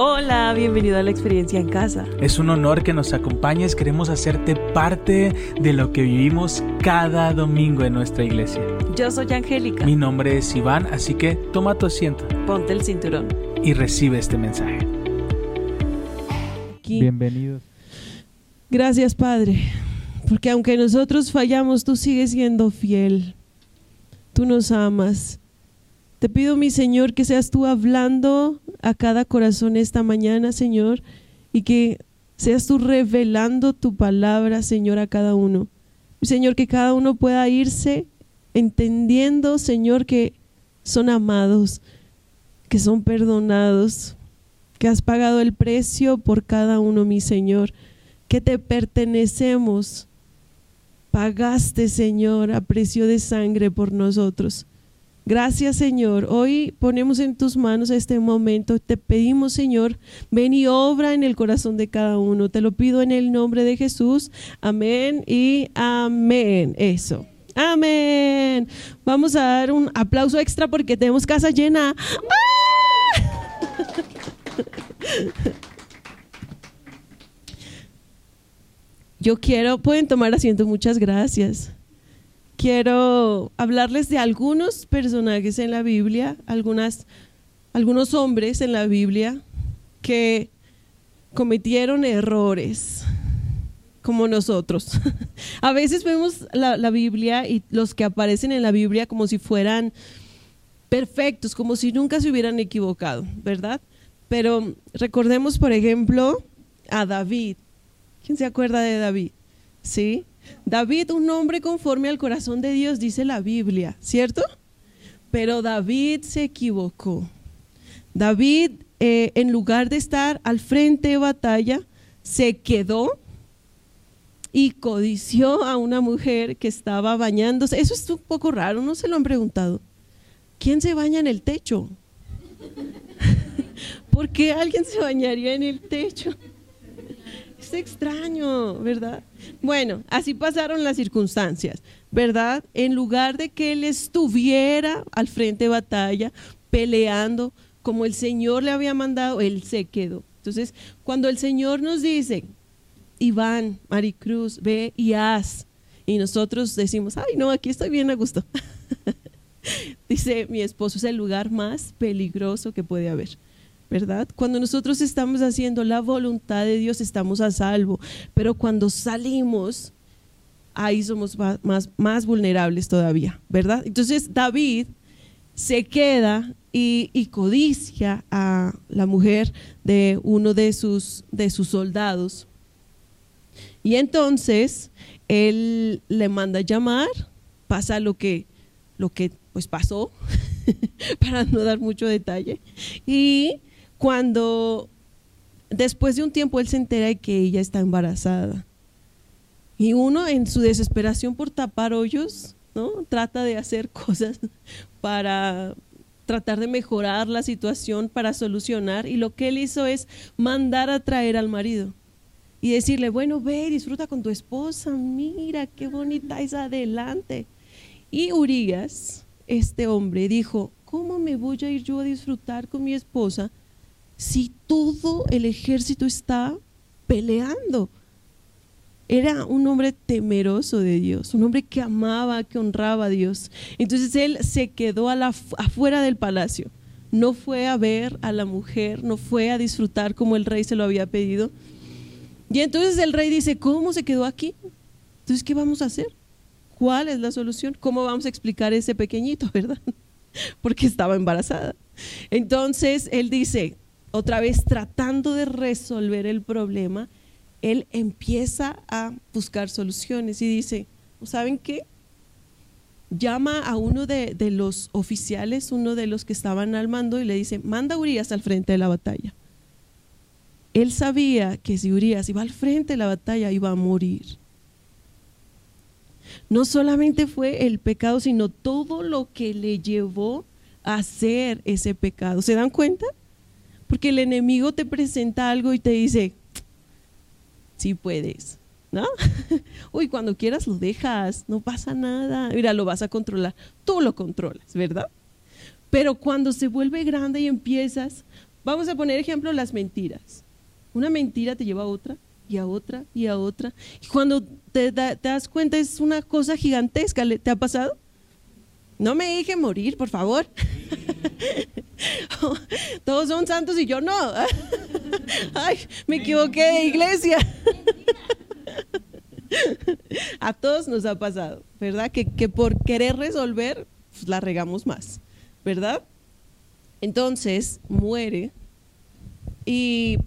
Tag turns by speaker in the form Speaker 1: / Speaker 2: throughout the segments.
Speaker 1: Hola, bienvenido a la experiencia en casa.
Speaker 2: Es un honor que nos acompañes, queremos hacerte parte de lo que vivimos cada domingo en nuestra iglesia.
Speaker 1: Yo soy Angélica.
Speaker 2: Mi nombre es Iván, así que toma tu asiento.
Speaker 1: Ponte el cinturón.
Speaker 2: Y recibe este mensaje. Bienvenidos.
Speaker 3: Gracias Padre, porque aunque nosotros fallamos, tú sigues siendo fiel. Tú nos amas. Te pido, mi Señor, que seas tú hablando a cada corazón esta mañana, Señor, y que seas tú revelando tu palabra, Señor, a cada uno. Señor, que cada uno pueda irse entendiendo, Señor, que son amados, que son perdonados, que has pagado el precio por cada uno, mi Señor, que te pertenecemos. Pagaste, Señor, a precio de sangre por nosotros. Gracias Señor. Hoy ponemos en tus manos este momento. Te pedimos Señor, ven y obra en el corazón de cada uno. Te lo pido en el nombre de Jesús. Amén y amén. Eso. Amén. Vamos a dar un aplauso extra porque tenemos casa llena. ¡Ah! Yo quiero, pueden tomar asiento, muchas gracias quiero hablarles de algunos personajes en la Biblia, algunas, algunos hombres en la Biblia que cometieron errores como nosotros. A veces vemos la, la, Biblia y los que aparecen en la Biblia como si fueran perfectos, como si nunca se hubieran equivocado, ¿verdad? Pero recordemos, por ejemplo, a David. ¿Quién se acuerda de David? ¿Sí? David, un hombre conforme al corazón de Dios, dice la Biblia, ¿cierto? Pero David se equivocó. David, eh, en lugar de estar al frente de batalla, se quedó y codició a una mujer que estaba bañándose. Eso es un poco raro, no se lo han preguntado. ¿Quién se baña en el techo? ¿Por qué alguien se bañaría en el techo? Es extraño, ¿verdad? Bueno, así pasaron las circunstancias, ¿verdad? En lugar de que él estuviera al frente de batalla, peleando como el Señor le había mandado, él se quedó. Entonces, cuando el Señor nos dice, Iván, Maricruz, ve y haz, y nosotros decimos, ay, no, aquí estoy bien a gusto. Dice, mi esposo es el lugar más peligroso que puede haber. ¿Verdad? Cuando nosotros estamos haciendo la voluntad de Dios estamos a salvo, pero cuando salimos, ahí somos más, más vulnerables todavía, ¿verdad? Entonces David se queda y, codicia a la mujer de uno de sus, de sus soldados. Y entonces él le manda llamar, pasa lo que, lo que pues pasó, para no dar mucho detalle, y cuando después de un tiempo él se entera de que ella está embarazada. Y uno en su desesperación por tapar hoyos, ¿no? Trata de hacer cosas para tratar de mejorar la situación, para solucionar. Y lo que él hizo es mandar a traer al marido y decirle, bueno, ve, disfruta con tu esposa, mira qué bonita es adelante. Y Urias, este hombre, dijo, ¿cómo me voy a ir yo a disfrutar con mi esposa si todo el ejército está peleando? Era un hombre temeroso de Dios, un hombre que amaba, que honraba a Dios. Entonces él se quedó afuera del palacio. No fue a ver a la mujer, no fue a disfrutar como el rey se lo había pedido. Y entonces el rey dice, ¿cómo se quedó aquí? Entonces, ¿qué vamos a hacer? ¿Cuál es la solución? ¿Cómo vamos a explicar ese pequeñito, verdad? Porque estaba embarazada. Entonces él dice, otra vez tratando de resolver el problema, él empieza a buscar soluciones y dice, ¿saben qué? Llama a uno de, los oficiales, uno de los que estaban al mando, y le dice, manda a Urias al frente de la batalla. Él sabía que si Urias iba al frente de la batalla iba a morir. No solamente fue el pecado, sino todo lo que le llevó a hacer ese pecado. ¿Se dan cuenta? Porque el enemigo te presenta algo y te dice, sí puedes, ¿no? Uy, cuando quieras lo dejas, no pasa nada. Mira, lo vas a controlar. Tú lo controlas, ¿verdad? Pero cuando se vuelve grande y empiezas, Vamos a poner ejemplo las mentiras. Una mentira te lleva a otra y a otra y a otra. Y cuando te, das cuenta es una cosa gigantesca. ¿Te ha pasado? No me deje morir, por favor. Todos son santos y yo no. Ay, me equivoqué de iglesia. A todos nos ha pasado, ¿verdad? Que, que por querer resolver, pues la regamos más, ¿verdad? Entonces muere y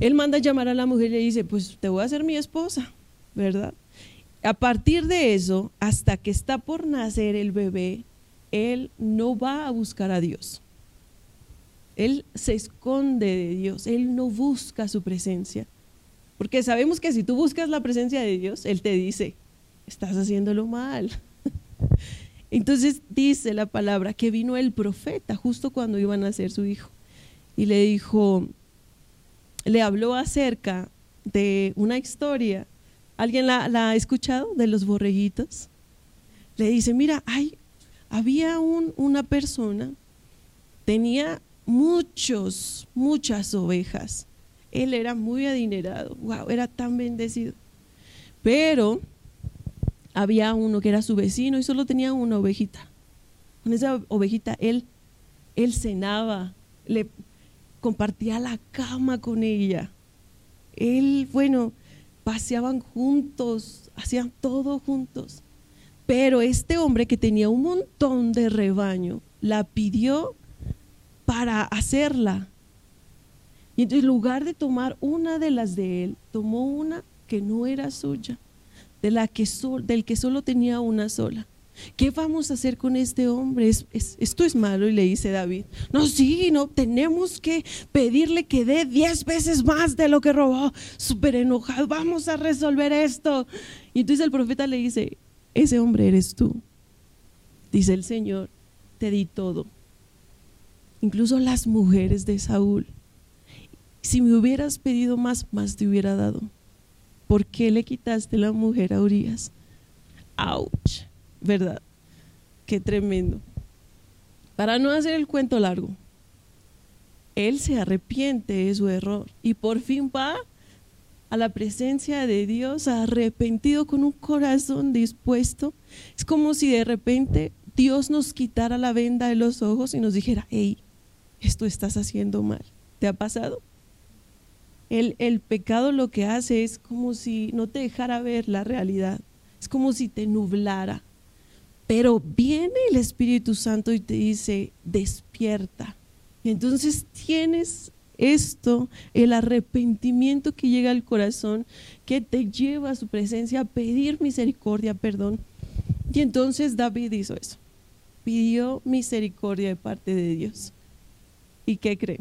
Speaker 3: él manda a llamar a la mujer y le dice, pues te voy a hacer mi esposa, ¿verdad? A partir de eso, hasta que está por nacer el bebé, él no va a buscar a Dios. Él se esconde de Dios, él no busca su presencia. Porque sabemos que si tú buscas la presencia de Dios, Él te dice, estás haciéndolo mal. Entonces dice la palabra que vino el profeta justo cuando iban a ser su hijo y le dijo, le habló acerca de una historia. ¿Alguien la, ha escuchado de los borreguitos? Le dice, mira, había un, una persona, tenía muchos, muchas ovejas. Él era muy adinerado, wow, era tan bendecido. Pero había uno que era su vecino y solo tenía una ovejita. Con esa ovejita él, él cenaba, le compartía la cama con ella. Él, bueno, paseaban juntos, hacían todo juntos. Pero este hombre que tenía un montón de rebaño, la pidió para hacerla. Y en lugar de tomar una de las de él, tomó una que no era suya, de la que del que solo tenía una sola. ¿Qué vamos a hacer con este hombre? esto es malo, y le dice David. No, sí, no, tenemos que pedirle que dé diez veces más de lo que robó. Súper enojado, vamos a resolver esto. Y entonces el profeta le dice, ese hombre eres tú. Dice el Señor, te di todo. Incluso las mujeres de Saúl. Si me hubieras pedido más, más te hubiera dado. ¿Por qué le quitaste la mujer a Urias? ¡Auch! ¿Verdad? Qué tremendo. Para no hacer el cuento largo, él se arrepiente de su error y por fin va a la presencia de Dios arrepentido con un corazón dispuesto. Es como si de repente Dios nos quitara la venda de los ojos y nos dijera, hey, esto estás haciendo mal. ¿Te ha pasado? El, el pecado lo que hace es como si no te dejara ver la realidad. Es como si te nublara. Pero viene el Espíritu Santo y te dice, despierta. Y entonces tienes esto, el arrepentimiento que llega al corazón, que te lleva a su presencia a pedir misericordia, perdón. Y entonces David hizo eso, pidió misericordia de parte de Dios. ¿Y qué cree?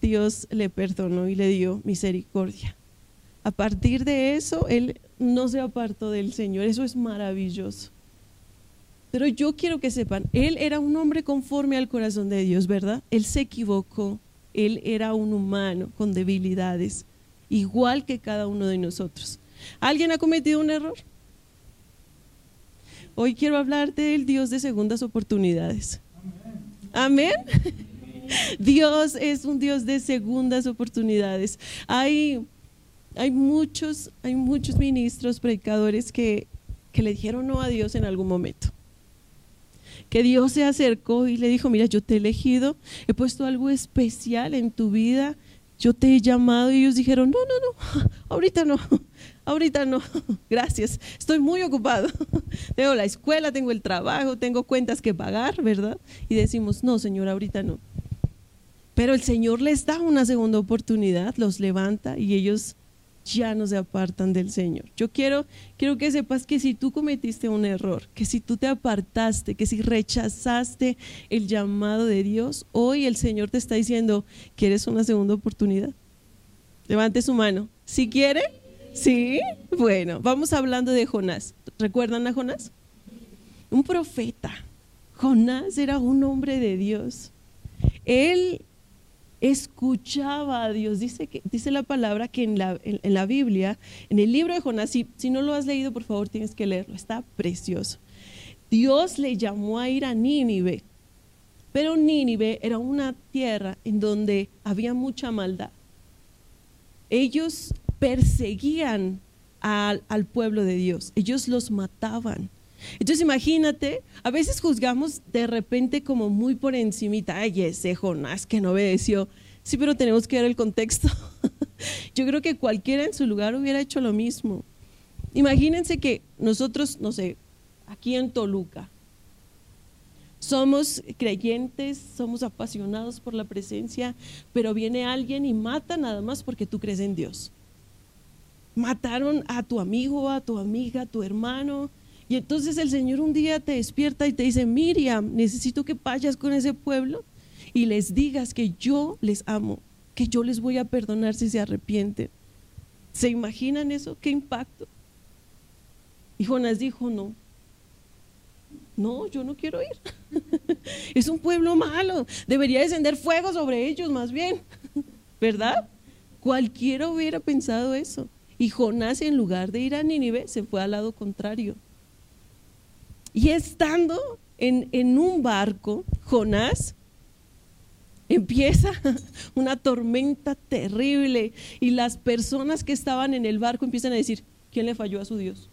Speaker 3: Dios le perdonó y le dio misericordia. A partir de eso, él no se apartó del Señor. Eso es maravilloso. Pero yo quiero que sepan, él era un hombre conforme al corazón de Dios, ¿verdad? Él se equivocó, él era un humano con debilidades, igual que cada uno de nosotros. ¿Alguien ha cometido un error? Hoy quiero hablarte del Dios de segundas oportunidades. Amén. Dios es un Dios de segundas oportunidades. Hay, hay, muchos, hay muchos ministros, predicadores que, que le dijeron no a Dios en algún momento que Dios se acercó y le dijo, mira, yo te he elegido, he puesto algo especial en tu vida, yo te he llamado y ellos dijeron, no, no, no, ahorita no, ahorita no, gracias, estoy muy ocupado, tengo la escuela, tengo el trabajo, tengo cuentas que pagar, ¿verdad? Y decimos, no, Señor, ahorita no. Pero el Señor les da una segunda oportunidad, los levanta y ellos ya no se apartan del Señor. Yo quiero, quiero que sepas que si tú cometiste un error, que si tú te apartaste, que si rechazaste el llamado de Dios, hoy el Señor te está diciendo, ¿quieres una segunda oportunidad? Levante su mano. ¿Si quiere? ¿Sí? Bueno, vamos hablando de Jonás. ¿Recuerdan a Jonás? Un profeta. Jonás era un hombre de Dios. Él escuchaba a Dios. Dice, que, dice la palabra que en la, en, la Biblia, en el libro de Jonás, si, si, no lo has leído, por favor tienes que leerlo, está precioso. Dios le llamó a ir a Nínive Pero Nínive era una tierra en donde había mucha maldad. Ellos perseguían al, al pueblo de Dios, ellos los mataban. Entonces imagínate, a veces juzgamos de repente como muy por encimita, ay, ese Jonás que no obedeció. Sí, pero tenemos que ver el contexto. Yo creo que cualquiera en su lugar hubiera hecho lo mismo. Imagínense que nosotros, no sé, aquí en Toluca, somos creyentes, somos apasionados por la presencia, pero viene alguien y mata nada más porque tú crees en Dios. Mataron a tu amigo, a tu amiga, a tu hermano. Y entonces el Señor un día te despierta y te dice, Miriam, necesito que vayas con ese pueblo y les digas que yo les amo, que yo les voy a perdonar si se arrepienten. ¿Se imaginan eso? ¿Qué impacto? Y Jonás dijo, no, no, yo no quiero ir. es un pueblo malo, debería descender fuego sobre ellos más bien, ¿verdad? Cualquiera hubiera pensado eso. Y Jonás en lugar de ir a Nínive se fue al lado contrario. Y estando en, en un barco, Jonás empieza una tormenta terrible y las personas que estaban en el barco empiezan a decir, ¿quién le falló a su Dios?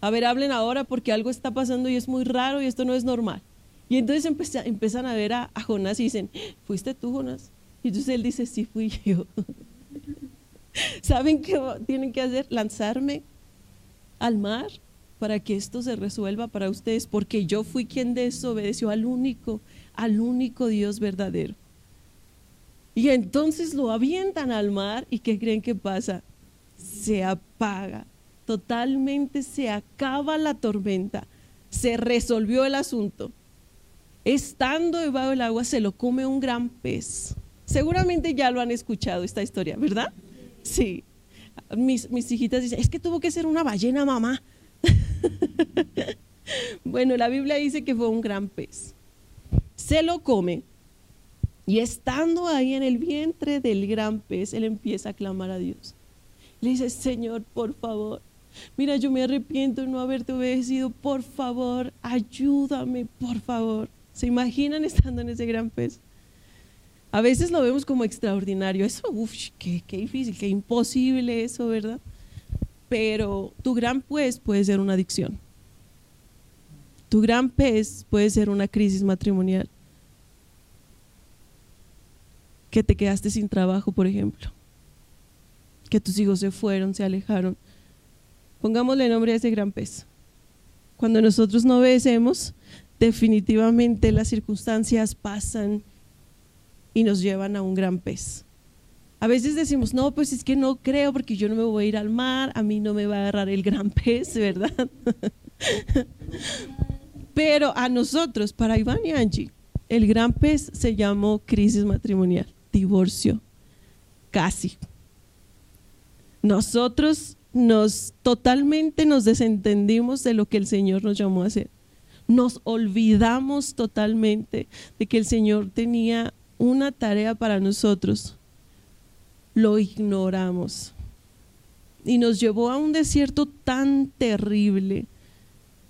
Speaker 3: A ver, hablen ahora porque algo está pasando y es muy raro y esto no es normal. Y entonces empiezan a ver a, a, Jonás y dicen, ¿fuiste tú, Jonás? Y entonces él dice, sí, fui yo. ¿Saben qué tienen que hacer? Lanzarme al mar para que esto se resuelva para ustedes, porque yo fui quien desobedeció al único, al único Dios verdadero. Y entonces lo avientan al mar y ¿qué creen que pasa? Se apaga, totalmente se acaba la tormenta, se resolvió el asunto. Estando debajo del agua se lo come un gran pez. Seguramente ya lo han escuchado esta historia, ¿verdad? Sí. Mis, mis hijitas dicen, es que tuvo que ser una ballena, mamá. bueno, la Biblia dice que fue un gran pez. Se lo come y estando ahí en el vientre del gran pez, él empieza a clamar a Dios. Le dice, Señor, por favor, mira, yo me arrepiento de no haberte obedecido, por favor, ayúdame, por favor. ¿Se imaginan estando en ese gran pez? A veces lo vemos como extraordinario, eso, uff, qué, qué difícil, qué imposible eso, ¿verdad? Pero tu gran pez puede ser una adicción. Tu gran pez puede ser una crisis matrimonial. Que te quedaste sin trabajo, por ejemplo. Que tus hijos se fueron, se alejaron. Pongámosle nombre a ese gran pez. Cuando nosotros no obedecemos, definitivamente las circunstancias pasan y nos llevan a un gran pez. A veces decimos, no, pues es que no creo porque yo no me voy a ir al mar, a mí no me va a agarrar el gran pez, ¿verdad? Pero a nosotros, para Iván y Angie, el gran pez se llamó crisis matrimonial, divorcio, casi. Nosotros nos totalmente nos desentendimos de lo que el Señor nos llamó a hacer. Nos olvidamos totalmente de que el Señor tenía una tarea para nosotros lo ignoramos. Y nos llevó a un desierto tan terrible.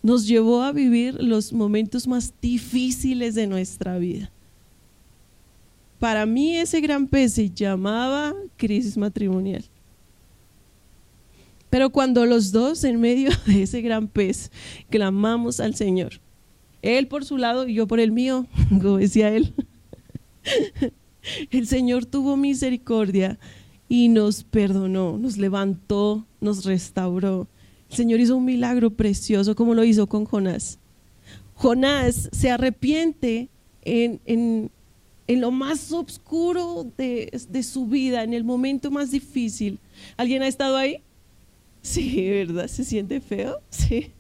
Speaker 3: Nos llevó a vivir los momentos más difíciles de nuestra vida. Para mí ese gran pez se llamaba crisis matrimonial. Pero cuando los dos en medio de ese gran pez clamamos al Señor, Él por su lado y yo por el mío, como decía Él, el Señor tuvo misericordia y nos perdonó, nos levantó, nos restauró. El Señor hizo un milagro precioso como lo hizo con Jonás. Jonás se arrepiente en, en, en lo más oscuro de, de, su vida, en el momento más difícil. ¿Alguien ha estado ahí? Sí, ¿verdad? ¿Se siente feo? Sí.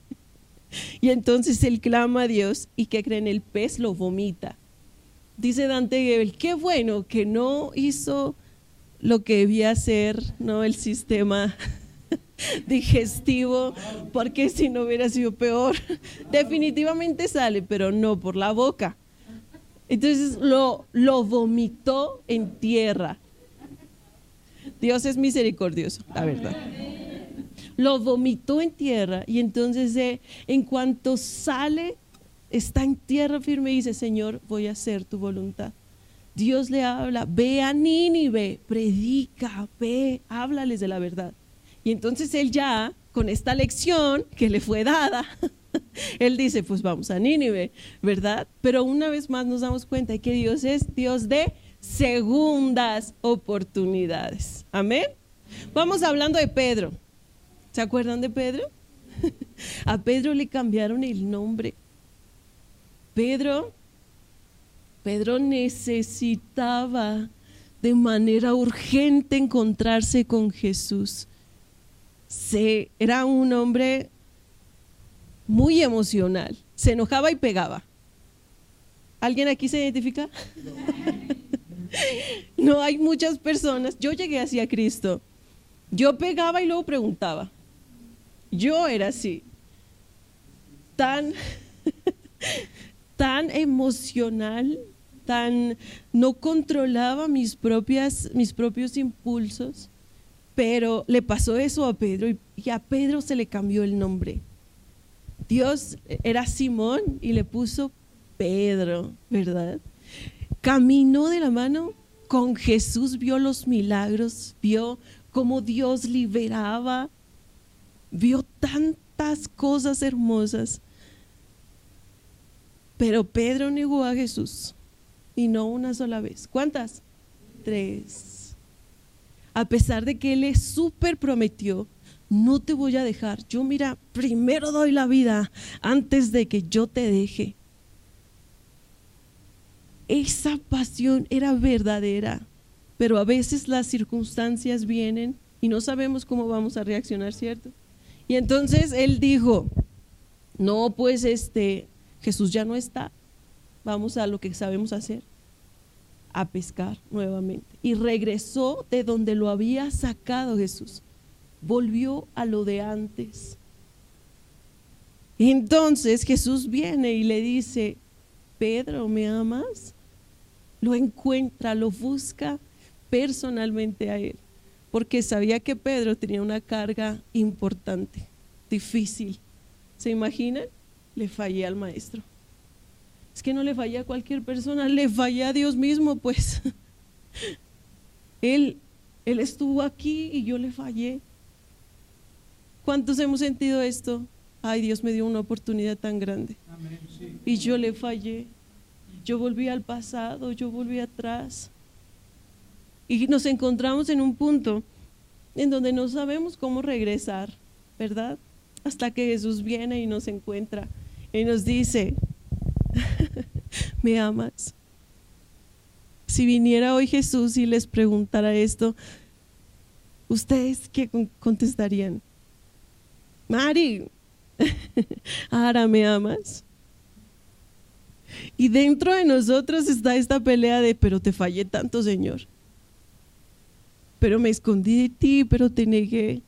Speaker 3: Y entonces él clama a Dios y que creen el pez lo vomita. Dice Dante Gebel, qué bueno que no hizo lo que debía ser ¿no? el sistema digestivo, porque si no hubiera sido peor. Definitivamente sale, pero no por la boca. Entonces lo, lo vomitó en tierra. Dios es misericordioso, la verdad. Lo vomitó en tierra y entonces eh, en cuanto sale está en tierra firme y dice, Señor, voy a hacer tu voluntad. Dios le habla, ve a Nínive, predica, ve, háblales de la verdad. Y entonces él ya, con esta lección que le fue dada, él dice, pues vamos a Nínive, ¿verdad? Pero una vez más nos damos cuenta de que Dios es Dios de segundas oportunidades. Amén. Vamos hablando de Pedro. ¿Se acuerdan de Pedro? A Pedro le cambiaron el nombre. Pedro, Pedro necesitaba de manera urgente encontrarse con Jesús. Se, era un hombre muy emocional, se enojaba y pegaba. ¿Alguien aquí se identifica? no hay muchas personas. Yo llegué así a Cristo. Yo pegaba y luego preguntaba. Yo era así. Tan, tan emocional, tan no controlaba mis propias mis propios impulsos, pero le pasó eso a Pedro y a Pedro se le cambió el nombre. Dios era Simón y le puso Pedro, ¿verdad? Caminó de la mano con Jesús, vio los milagros, vio cómo Dios liberaba, vio tantas cosas hermosas. Pero Pedro negó a Jesús y no una sola vez. ¿Cuántas? Tres. A pesar de que él le súper prometió, no te voy a dejar. Yo mira, primero doy la vida antes de que yo te deje. Esa pasión era verdadera, pero a veces las circunstancias vienen y no sabemos cómo vamos a reaccionar, ¿cierto? Y entonces él dijo, no, pues este, Jesús ya no está, vamos a lo que sabemos hacer, a pescar nuevamente. Y regresó de donde lo había sacado Jesús, volvió a lo de antes. Entonces Jesús viene y le dice, Pedro, ¿me amas? Lo encuentra, lo busca personalmente a él porque sabía que Pedro tenía una carga importante, difícil. ¿Se imaginan? Le fallé al maestro. Es que no le fallé a cualquier persona, le fallé a Dios mismo, pues. Él, él estuvo aquí y yo le fallé. ¿Cuántos hemos sentido esto? Ay, Dios me dio una oportunidad tan grande. Y yo le fallé. Yo volví al pasado, yo volví atrás. Y nos encontramos en un punto en donde no sabemos cómo regresar, ¿verdad? Hasta que Jesús viene y nos encuentra y nos dice, ¿me amas? Si viniera hoy Jesús y les preguntara esto, ¿ustedes qué contestarían? Mari, ahora me amas. Y dentro de nosotros está esta pelea de, pero te fallé tanto, Señor pero me escondí de ti, pero te negué.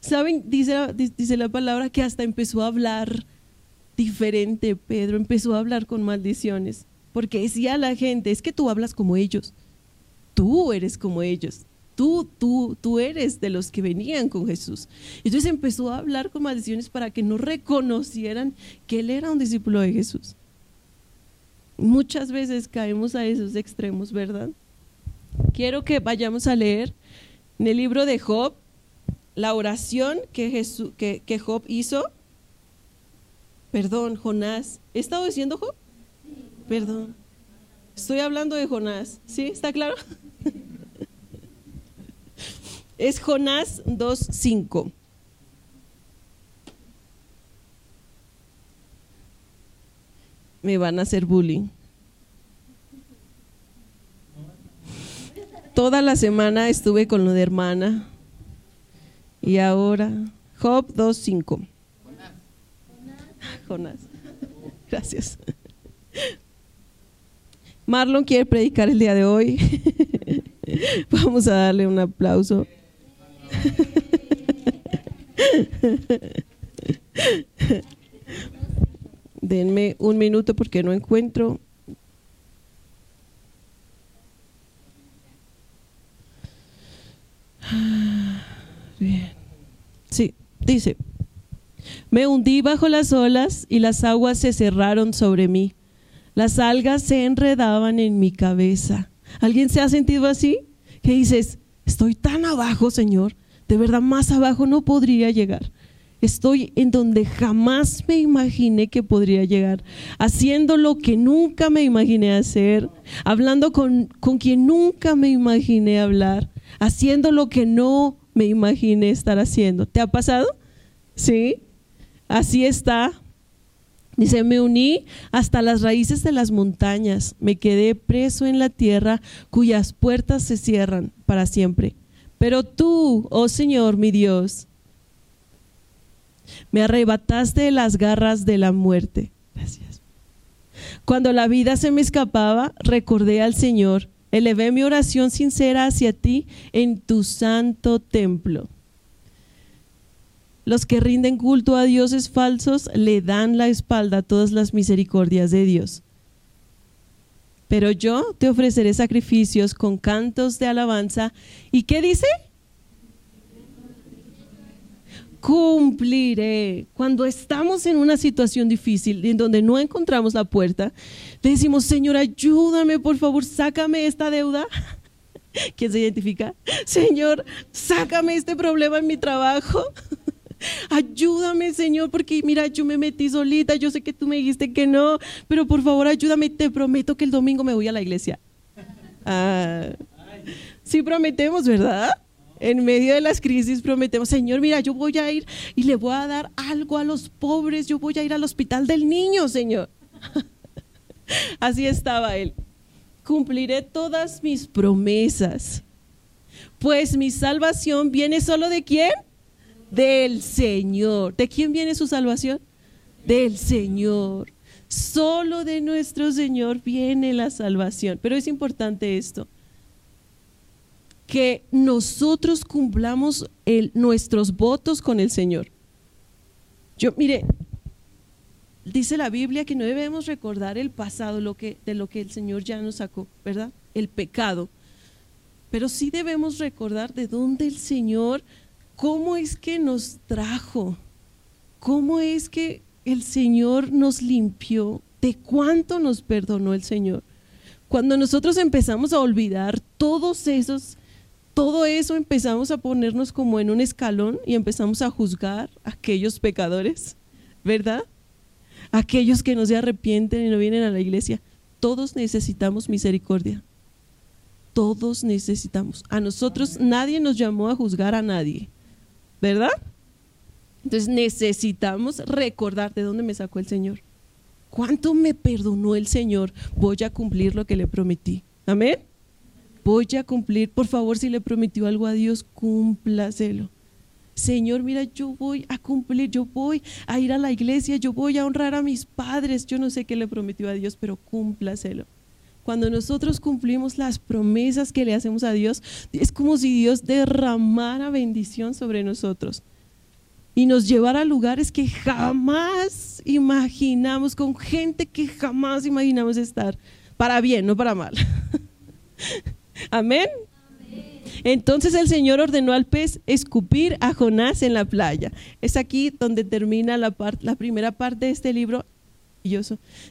Speaker 3: ¿Saben? Dice, dice la palabra que hasta empezó a hablar diferente, Pedro, empezó a hablar con maldiciones, porque decía a la gente, es que tú hablas como ellos, tú eres como ellos, tú, tú, tú eres de los que venían con Jesús. Entonces empezó a hablar con maldiciones para que no reconocieran que él era un discípulo de Jesús. Muchas veces caemos a esos extremos, ¿verdad? Quiero que vayamos a leer en el libro de Job la oración que, Jesús, que, Job hizo. Perdón, Jonás. ¿He estado diciendo Job? Perdón. Estoy hablando de Jonás. ¿Sí? ¿Está claro? es Jonás 2.5. Me van a hacer bullying. Toda la semana estuve con lo de hermana. Y ahora, Job 2.5. Jonás. Gracias. Marlon quiere predicar el día de hoy. Vamos a darle un aplauso. Denme un minuto porque no encuentro Bien. Sí, dice, Me hundí bajo las olas y las aguas se cerraron sobre mí. Las algas se enredaban en mi cabeza. ¿Alguien se ha sentido así? Que dices, estoy tan abajo, Señor, de verdad más abajo no podría llegar. Estoy en donde jamás me imaginé que podría llegar, haciendo lo que nunca me imaginé hacer, hablando con, con quien nunca me imaginé hablar, haciendo lo que no me imaginé estar haciendo. ¿Te ha pasado? Sí, así está. Dice, me uní hasta las raíces de las montañas, me quedé preso en la tierra cuyas puertas se cierran para siempre. Pero tú, oh Señor mi Dios, me arrebataste de las garras de la muerte. Gracias. Cuando la vida se me escapaba, recordé al Señor, elevé mi oración sincera hacia ti en tu santo templo. Los que rinden culto a dioses falsos le dan la espalda a todas las misericordias de Dios. Pero yo te ofreceré sacrificios con cantos de alabanza. ¿Y qué dice? Cumpliré. Cuando estamos en una situación difícil en donde no encontramos la puerta, le decimos, Señor, ayúdame, por favor, sácame esta deuda. ¿Quién se identifica? Señor, sácame este problema en mi trabajo. Ayúdame, Señor, porque mira, yo me metí solita, yo sé que tú me dijiste que no, pero por favor ayúdame, te prometo que el domingo me voy a la iglesia. Ah, sí prometemos, ¿verdad? En medio de las crisis prometemos, Señor, mira, yo voy a ir y le voy a dar algo a los pobres, yo voy a ir al hospital del niño, Señor. Así estaba él. Cumpliré todas mis promesas, pues mi salvación viene solo de quién? Del Señor. ¿De quién viene su salvación? Del Señor. Solo de nuestro Señor viene la salvación. Pero es importante esto, que nosotros cumplamos nuestros votos con el Señor. Yo, mire, dice la Biblia que no debemos recordar el pasado lo que, de lo que el Señor ya nos sacó, ¿verdad? El pecado. Pero sí debemos recordar de dónde el Señor cómo es que nos trajo, cómo es que el Señor nos limpió, de cuánto nos perdonó el Señor. Cuando nosotros empezamos a olvidar todos esos, todo eso empezamos a ponernos como en un escalón y empezamos a juzgar a aquellos pecadores, ¿verdad? Aquellos que no se arrepienten y no vienen a la iglesia. Todos necesitamos misericordia. Todos necesitamos. A nosotros nadie nos llamó a juzgar a nadie. ¿Verdad? Entonces necesitamos recordar de dónde me sacó el Señor. ¿Cuánto me perdonó el Señor? Voy a cumplir lo que le prometí. Amén. Voy a cumplir, por favor, si le prometió algo a Dios, cúmplaselo. Señor, mira, yo voy a cumplir, yo voy a ir a la iglesia, yo voy a honrar a mis padres. Yo no sé qué le prometió a Dios, pero cúmplaselo. Cuando nosotros cumplimos las promesas que le hacemos a Dios, es como si Dios derramara bendición sobre nosotros y nos llevara a lugares que jamás imaginamos, con gente que jamás imaginamos estar, para bien, no para mal. Amén. Entonces el Señor ordenó al pez escupir a Jonás en la playa. Es aquí donde termina la, la primera parte de este libro.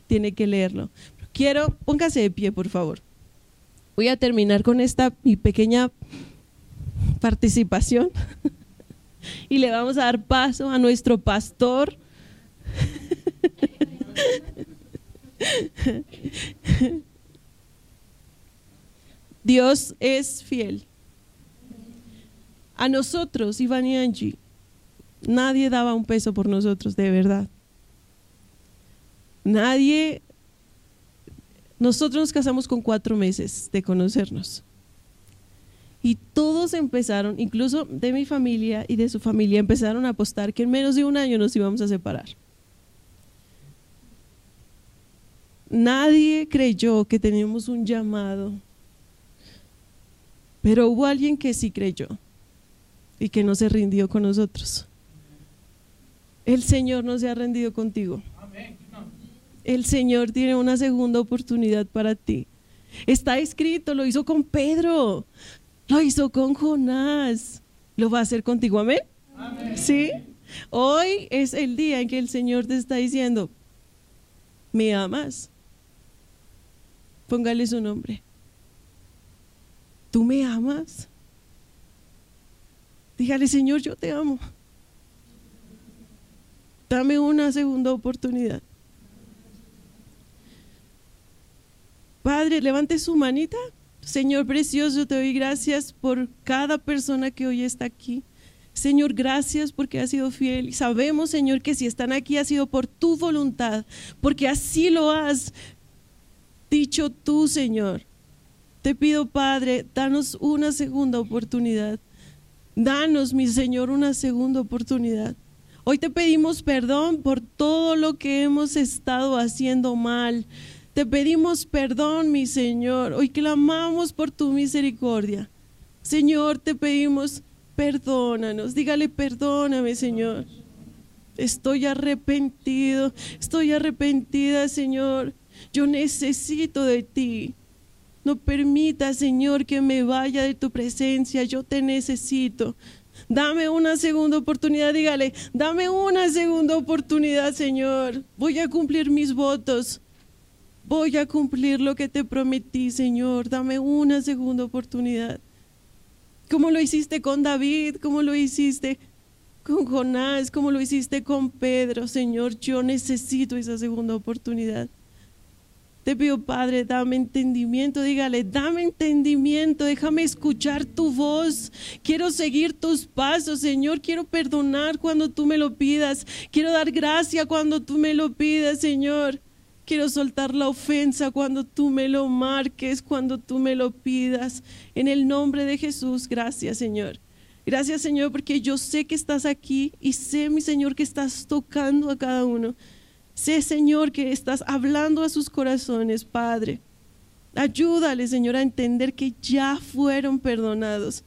Speaker 3: Tiene que leerlo. Quiero, póngase de pie, por favor. Voy a terminar con esta mi pequeña participación y le vamos a dar paso a nuestro pastor. Dios es fiel. A nosotros, Iván y Angie, nadie daba un peso por nosotros, de verdad. Nadie nosotros nos casamos con cuatro meses de conocernos. Y todos empezaron, incluso de mi familia y de su familia, empezaron a apostar que en menos de un año nos íbamos a separar. Nadie creyó que teníamos un llamado, pero hubo alguien que sí creyó y que no se rindió con nosotros. El Señor no se ha rendido contigo el Señor tiene una segunda oportunidad para ti. Está escrito, lo hizo con Pedro, lo hizo con Jonás, lo va a hacer contigo, amén. ¿Sí? Hoy es el día en que el Señor te está diciendo, ¿me amas? Póngale su nombre. ¿Tú me amas? Dígale, Señor, yo te amo. Dame una segunda oportunidad. Padre, levante su manita. Señor precioso, te doy gracias por cada persona que hoy está aquí. Señor, gracias porque has sido fiel. Sabemos, Señor, que si están aquí ha sido por tu voluntad, porque así lo has dicho tú, Señor. Te pido, Padre, danos una segunda oportunidad. Danos, mi Señor, una segunda oportunidad. Hoy te pedimos perdón por todo lo que hemos estado haciendo mal. Te pedimos perdón, mi Señor. Hoy clamamos por tu misericordia. Señor, te pedimos perdónanos. Dígale, perdóname, Señor. Estoy arrepentido. Estoy arrepentida, Señor. Yo necesito de ti. No permita, Señor, que me vaya de tu presencia. Yo te necesito. Dame una segunda oportunidad, dígale, dame una segunda oportunidad, Señor. Voy a cumplir mis votos. Voy a cumplir lo que te prometí, Señor. Dame una segunda oportunidad. Como lo hiciste con David, como lo hiciste con Jonás, como lo hiciste con Pedro, Señor. Yo necesito esa segunda oportunidad. Te pido, Padre, dame entendimiento. Dígale, dame entendimiento. Déjame escuchar tu voz. Quiero seguir tus pasos, Señor. Quiero perdonar cuando tú me lo pidas. Quiero dar gracia cuando tú me lo pidas, Señor. Quiero soltar la ofensa cuando tú me lo marques, cuando tú me lo pidas. En el nombre de Jesús, gracias Señor. Gracias Señor porque yo sé que estás aquí y sé mi Señor que estás tocando a cada uno. Sé Señor que estás hablando a sus corazones, Padre. Ayúdale Señor a entender que ya fueron perdonados.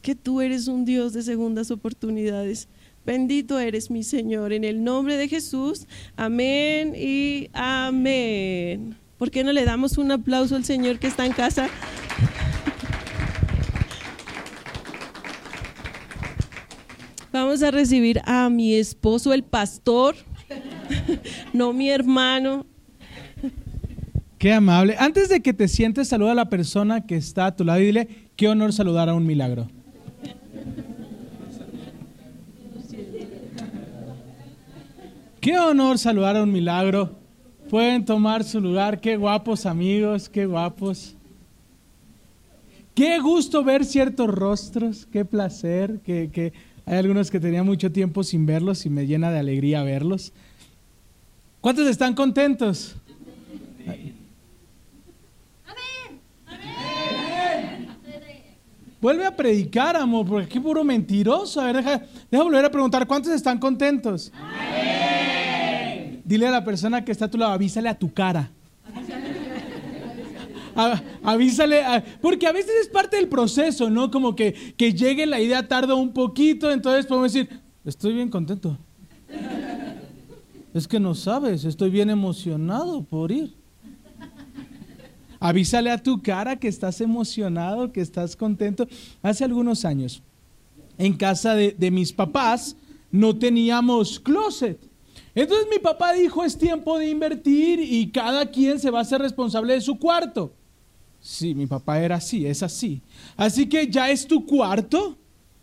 Speaker 3: Que tú eres un Dios de segundas oportunidades. Bendito eres mi Señor, en el nombre de Jesús. Amén y amén. ¿Por qué no le damos un aplauso al Señor que está en casa? Vamos a recibir a mi esposo, el pastor, no mi hermano.
Speaker 2: Qué amable. Antes de que te sientes, saluda a la persona que está a tu lado y dile, qué honor saludar a un milagro. Qué honor saludar a un milagro. Pueden tomar su lugar. Qué guapos amigos, qué guapos. Qué gusto ver ciertos rostros, qué placer, que, hay algunos que tenía mucho tiempo sin verlos y me llena de alegría verlos. ¿Cuántos están contentos? Vuelve a predicar, amor, porque qué puro mentiroso. A ver, deja, deja volver a preguntar, ¿cuántos están contentos? Dile a la persona que está a tu lado, avísale a tu cara. avísale, porque a veces es parte del proceso, ¿no? Como que, que llegue la idea tarda un poquito, entonces podemos decir, estoy bien contento. Es que no sabes, estoy bien emocionado por ir. Avísale a tu cara que estás emocionado, que estás contento. Hace algunos años, en casa de, de mis papás, no teníamos closet. Entonces mi papá dijo, es tiempo de invertir y cada quien se va a ser responsable de su cuarto. Sí, mi papá era así, es así. Así que ya es tu cuarto,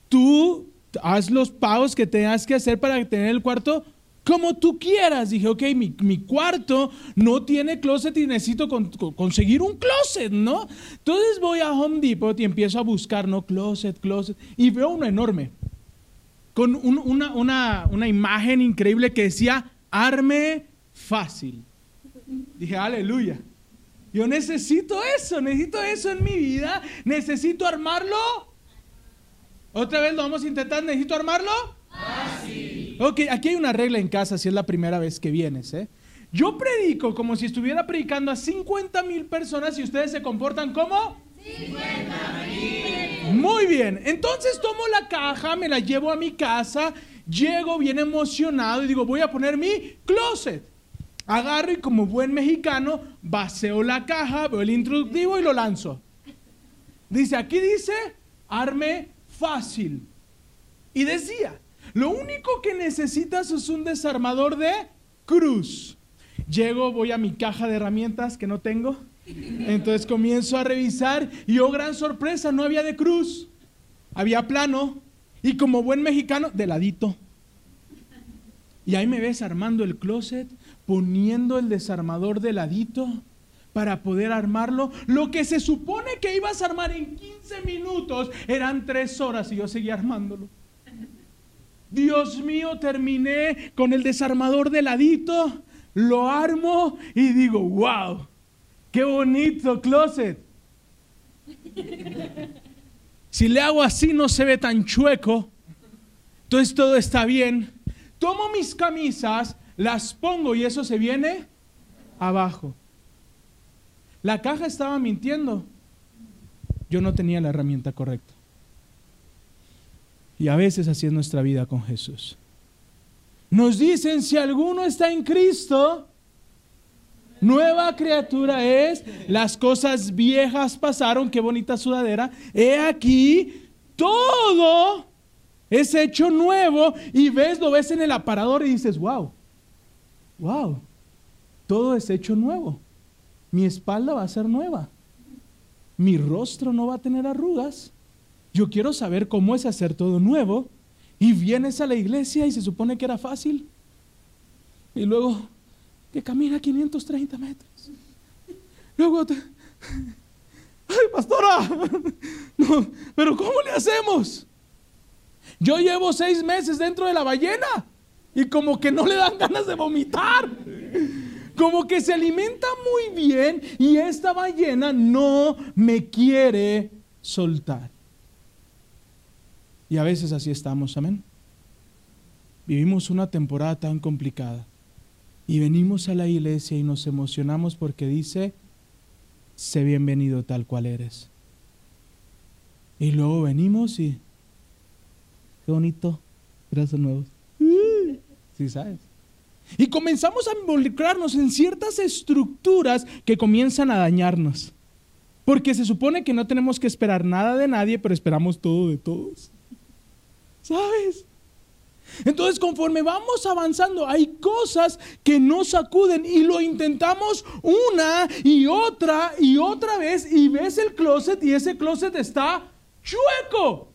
Speaker 2: tú haz los pagos que tengas que hacer para tener el cuarto como tú quieras. Dije, ok, mi, cuarto no tiene closet y necesito conseguir un closet, ¿no? Entonces voy a Home Depot y empiezo a buscar, ¿no? Closet, closet. Y veo uno enorme con una, imagen increíble que decía, arme fácil. Dije, aleluya. Yo necesito eso, necesito eso en mi vida. Necesito armarlo. Otra vez lo vamos a intentar, necesito armarlo. Fácil. Ok, aquí hay una regla en casa si es la primera vez que vienes. ¿eh? Yo predico como si estuviera predicando a 50 mil personas y ustedes se comportan como... 50 mil. Muy bien, entonces tomo la caja, me la llevo a mi casa, llego bien emocionado y digo, voy a poner mi closet. Agarro y como buen mexicano, vaceo la caja, veo el introductivo y lo lanzo. Dice, aquí dice, arme fácil. Y decía, lo único que necesitas es un desarmador de cruz. Llego, voy a mi caja de herramientas que no tengo. Entonces comienzo a revisar y oh gran sorpresa, no había de cruz. Había plano y como buen mexicano, de ladito. Y ahí me ves armando el closet, poniendo el desarmador de ladito para poder armarlo. Lo que se supone que ibas a armar en 15 minutos eran 3 horas y yo seguía armándolo. Dios mío, terminé con el desarmador de ladito, lo armo y digo, wow, qué bonito closet. Si le hago así no se ve tan chueco, entonces todo está bien tomo mis camisas, las pongo y eso se viene abajo. La caja estaba mintiendo. Yo no tenía la herramienta correcta. Y a veces así es nuestra vida con Jesús. Nos dicen, si alguno está en Cristo, nueva criatura es, las cosas viejas pasaron, qué bonita sudadera. He aquí, todo es hecho nuevo y ves, lo ves en el aparador y dices, wow, wow, todo es hecho nuevo. Mi espalda va a ser nueva. Mi rostro no va a tener arrugas. Yo quiero saber cómo es hacer todo nuevo. Y vienes a la iglesia y se supone que era fácil. Y luego que camina 530 metros. Luego te... ¡Ay, pastora! Pero ¿cómo le hacemos? Yo llevo seis meses dentro de la ballena y como que no le dan ganas de vomitar. Como que se alimenta muy bien y esta ballena no me quiere soltar. Y a veces así estamos, amén. Vivimos una temporada tan complicada y venimos a la iglesia y nos emocionamos porque dice, sé bienvenido tal cual eres. Y luego venimos y Qué bonito. Brazos nuevos. Sí, sabes. Y comenzamos a involucrarnos en ciertas estructuras que comienzan a dañarnos. Porque se supone que no tenemos que esperar nada de nadie, pero esperamos todo de todos. ¿Sabes? Entonces, conforme vamos avanzando, hay cosas que nos sacuden y lo intentamos una y otra y otra vez y ves el closet y ese closet está chueco.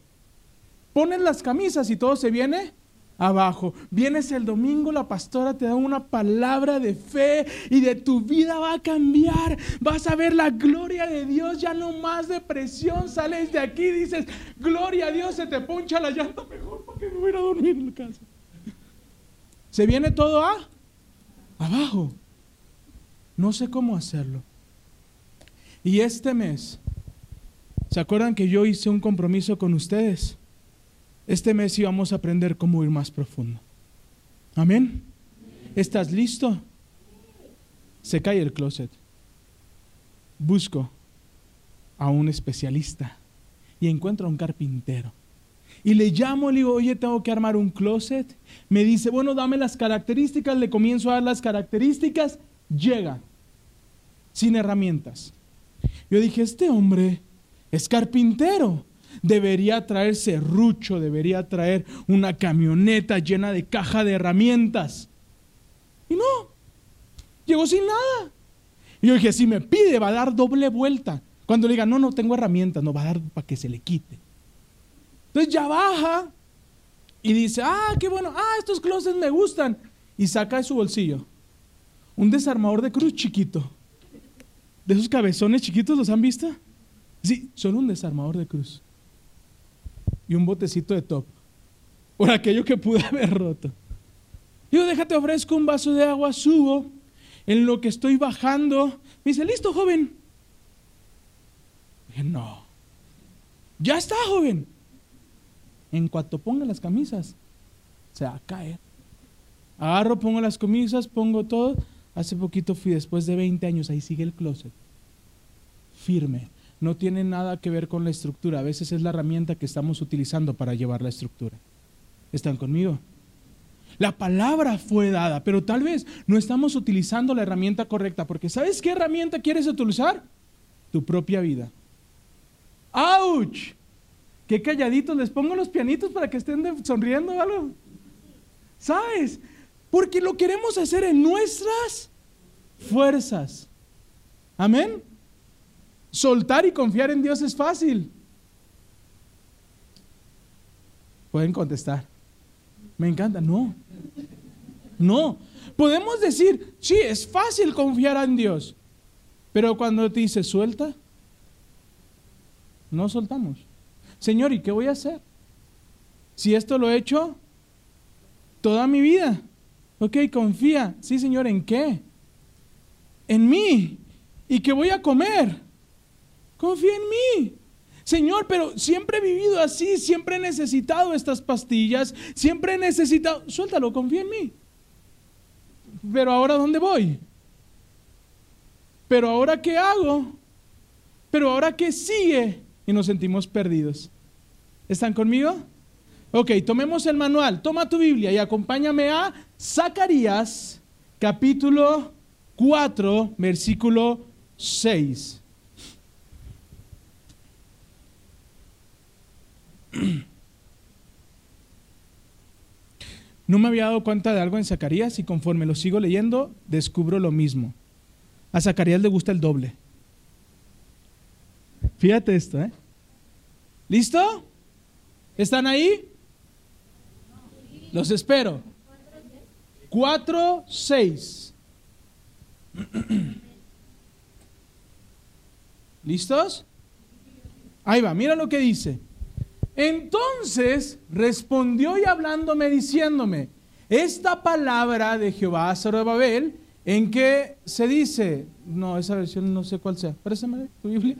Speaker 2: Pones las camisas y todo se viene abajo. Vienes el domingo, la pastora te da una palabra de fe y de tu vida va a cambiar. Vas a ver la gloria de Dios, ya no más depresión. Sales de aquí dices, gloria a Dios, se te poncha la llanta mejor porque me voy a dormir en casa. Se viene todo a abajo. No sé cómo hacerlo. Y este mes, ¿se acuerdan que yo hice un compromiso con ustedes? Este mes íbamos a aprender cómo ir más profundo. Amén. ¿Estás listo? Se cae el closet. Busco a un especialista y encuentro a un carpintero. Y le llamo, le digo, oye, tengo que armar un closet. Me dice, bueno, dame las características. Le comienzo a dar las características. Llega, sin herramientas. Yo dije, este hombre es carpintero debería traer serrucho, debería traer una camioneta llena de caja de herramientas. Y no, llegó sin nada. Y yo dije, si me pide, va a dar doble vuelta. Cuando le diga, no, no tengo herramientas, no va a dar para que se le quite. Entonces ya baja y dice, ah, qué bueno, ah, estos closets me gustan. Y saca de su bolsillo un desarmador de cruz chiquito. De esos cabezones chiquitos, ¿los han visto? Sí, son un desarmador de cruz y un botecito de top por aquello que pude haber roto. Digo, déjate, ofrezco un vaso de agua, subo. En lo que estoy bajando, me dice, listo, joven. Dije, no. Ya está, joven. En cuanto ponga las camisas, se va a caer. Agarro, pongo las camisas, pongo todo. Hace poquito fui, después de 20 años, ahí sigue el closet. Firme no tiene nada que ver con la estructura. A veces es la herramienta que estamos utilizando para llevar la estructura. ¿Están conmigo? La palabra fue dada, pero tal vez no estamos utilizando la herramienta correcta, porque ¿sabes qué herramienta quieres utilizar? Tu propia vida. ¡Auch! Qué calladitos, les pongo los pianitos para que estén sonriendo o algo. ¿Sabes? Porque lo queremos hacer en nuestras fuerzas. Amén. Soltar y confiar en Dios es fácil. Pueden contestar. Me encanta. No. No. Podemos decir, sí, es fácil confiar en Dios. Pero cuando te dice suelta, no soltamos. Señor, ¿y qué voy a hacer? Si esto lo he hecho toda mi vida. Ok, confía. Sí, Señor, ¿en qué? En mí. ¿Y qué voy a comer? Confía en mí. Señor, pero siempre he vivido así, siempre he necesitado estas pastillas, siempre he necesitado... Suéltalo, confía en mí. Pero ahora, ¿dónde voy? Pero ahora, ¿qué hago? Pero ahora, ¿qué sigue? Y nos sentimos perdidos. ¿Están conmigo? Ok, tomemos el manual. Toma tu Biblia y acompáñame a Zacarías, capítulo 4, versículo 6. No me había dado cuenta de algo en Zacarías y conforme lo sigo leyendo, descubro lo mismo. A Zacarías le gusta el doble. Fíjate esto, ¿eh? ¿Listo? ¿Están ahí? Los espero. 4, 6. ¿Listos? Ahí va, mira lo que dice. Entonces respondió y hablándome diciéndome, esta palabra de Jehová a Zorobabel, en que se dice, no, esa versión no sé cuál sea, préstame tu Biblia.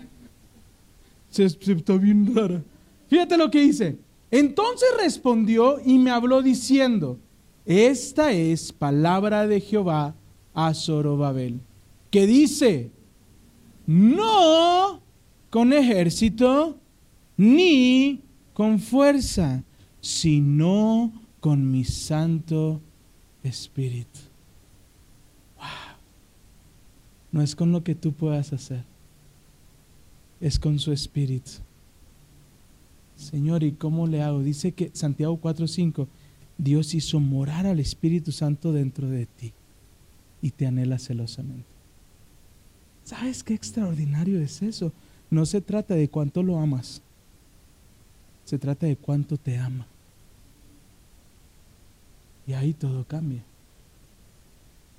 Speaker 2: Se, se está bien rara. Fíjate lo que dice. Entonces respondió y me habló diciendo, esta es palabra de Jehová a Zorobabel, que dice, no con ejército ni con fuerza, sino con mi santo espíritu. Wow. No es con lo que tú puedas hacer, es con su espíritu. Señor, ¿y cómo le hago? Dice que Santiago 4:5, Dios hizo morar al Espíritu Santo dentro de ti y te anhela celosamente. ¿Sabes qué extraordinario es eso? No se trata de cuánto lo amas, se trata de cuánto te ama. Y ahí todo cambia.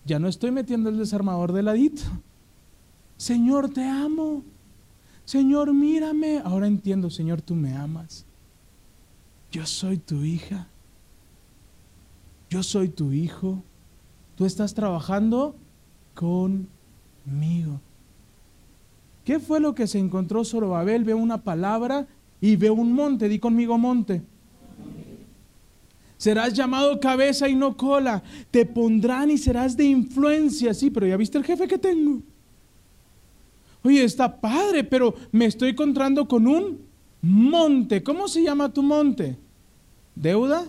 Speaker 2: Ya no estoy metiendo el desarmador de ladito. Señor, te amo. Señor, mírame. Ahora entiendo, Señor, tú me amas. Yo soy tu hija. Yo soy tu hijo. Tú estás trabajando conmigo. ¿Qué fue lo que se encontró Zorobabel? Ve una palabra y ve un monte. Di conmigo monte. Serás llamado cabeza y no cola. Te pondrán y serás de influencia. Sí, pero ya viste el jefe que tengo. Oye, está padre, pero me estoy encontrando con un monte. ¿Cómo se llama tu monte? ¿Deuda?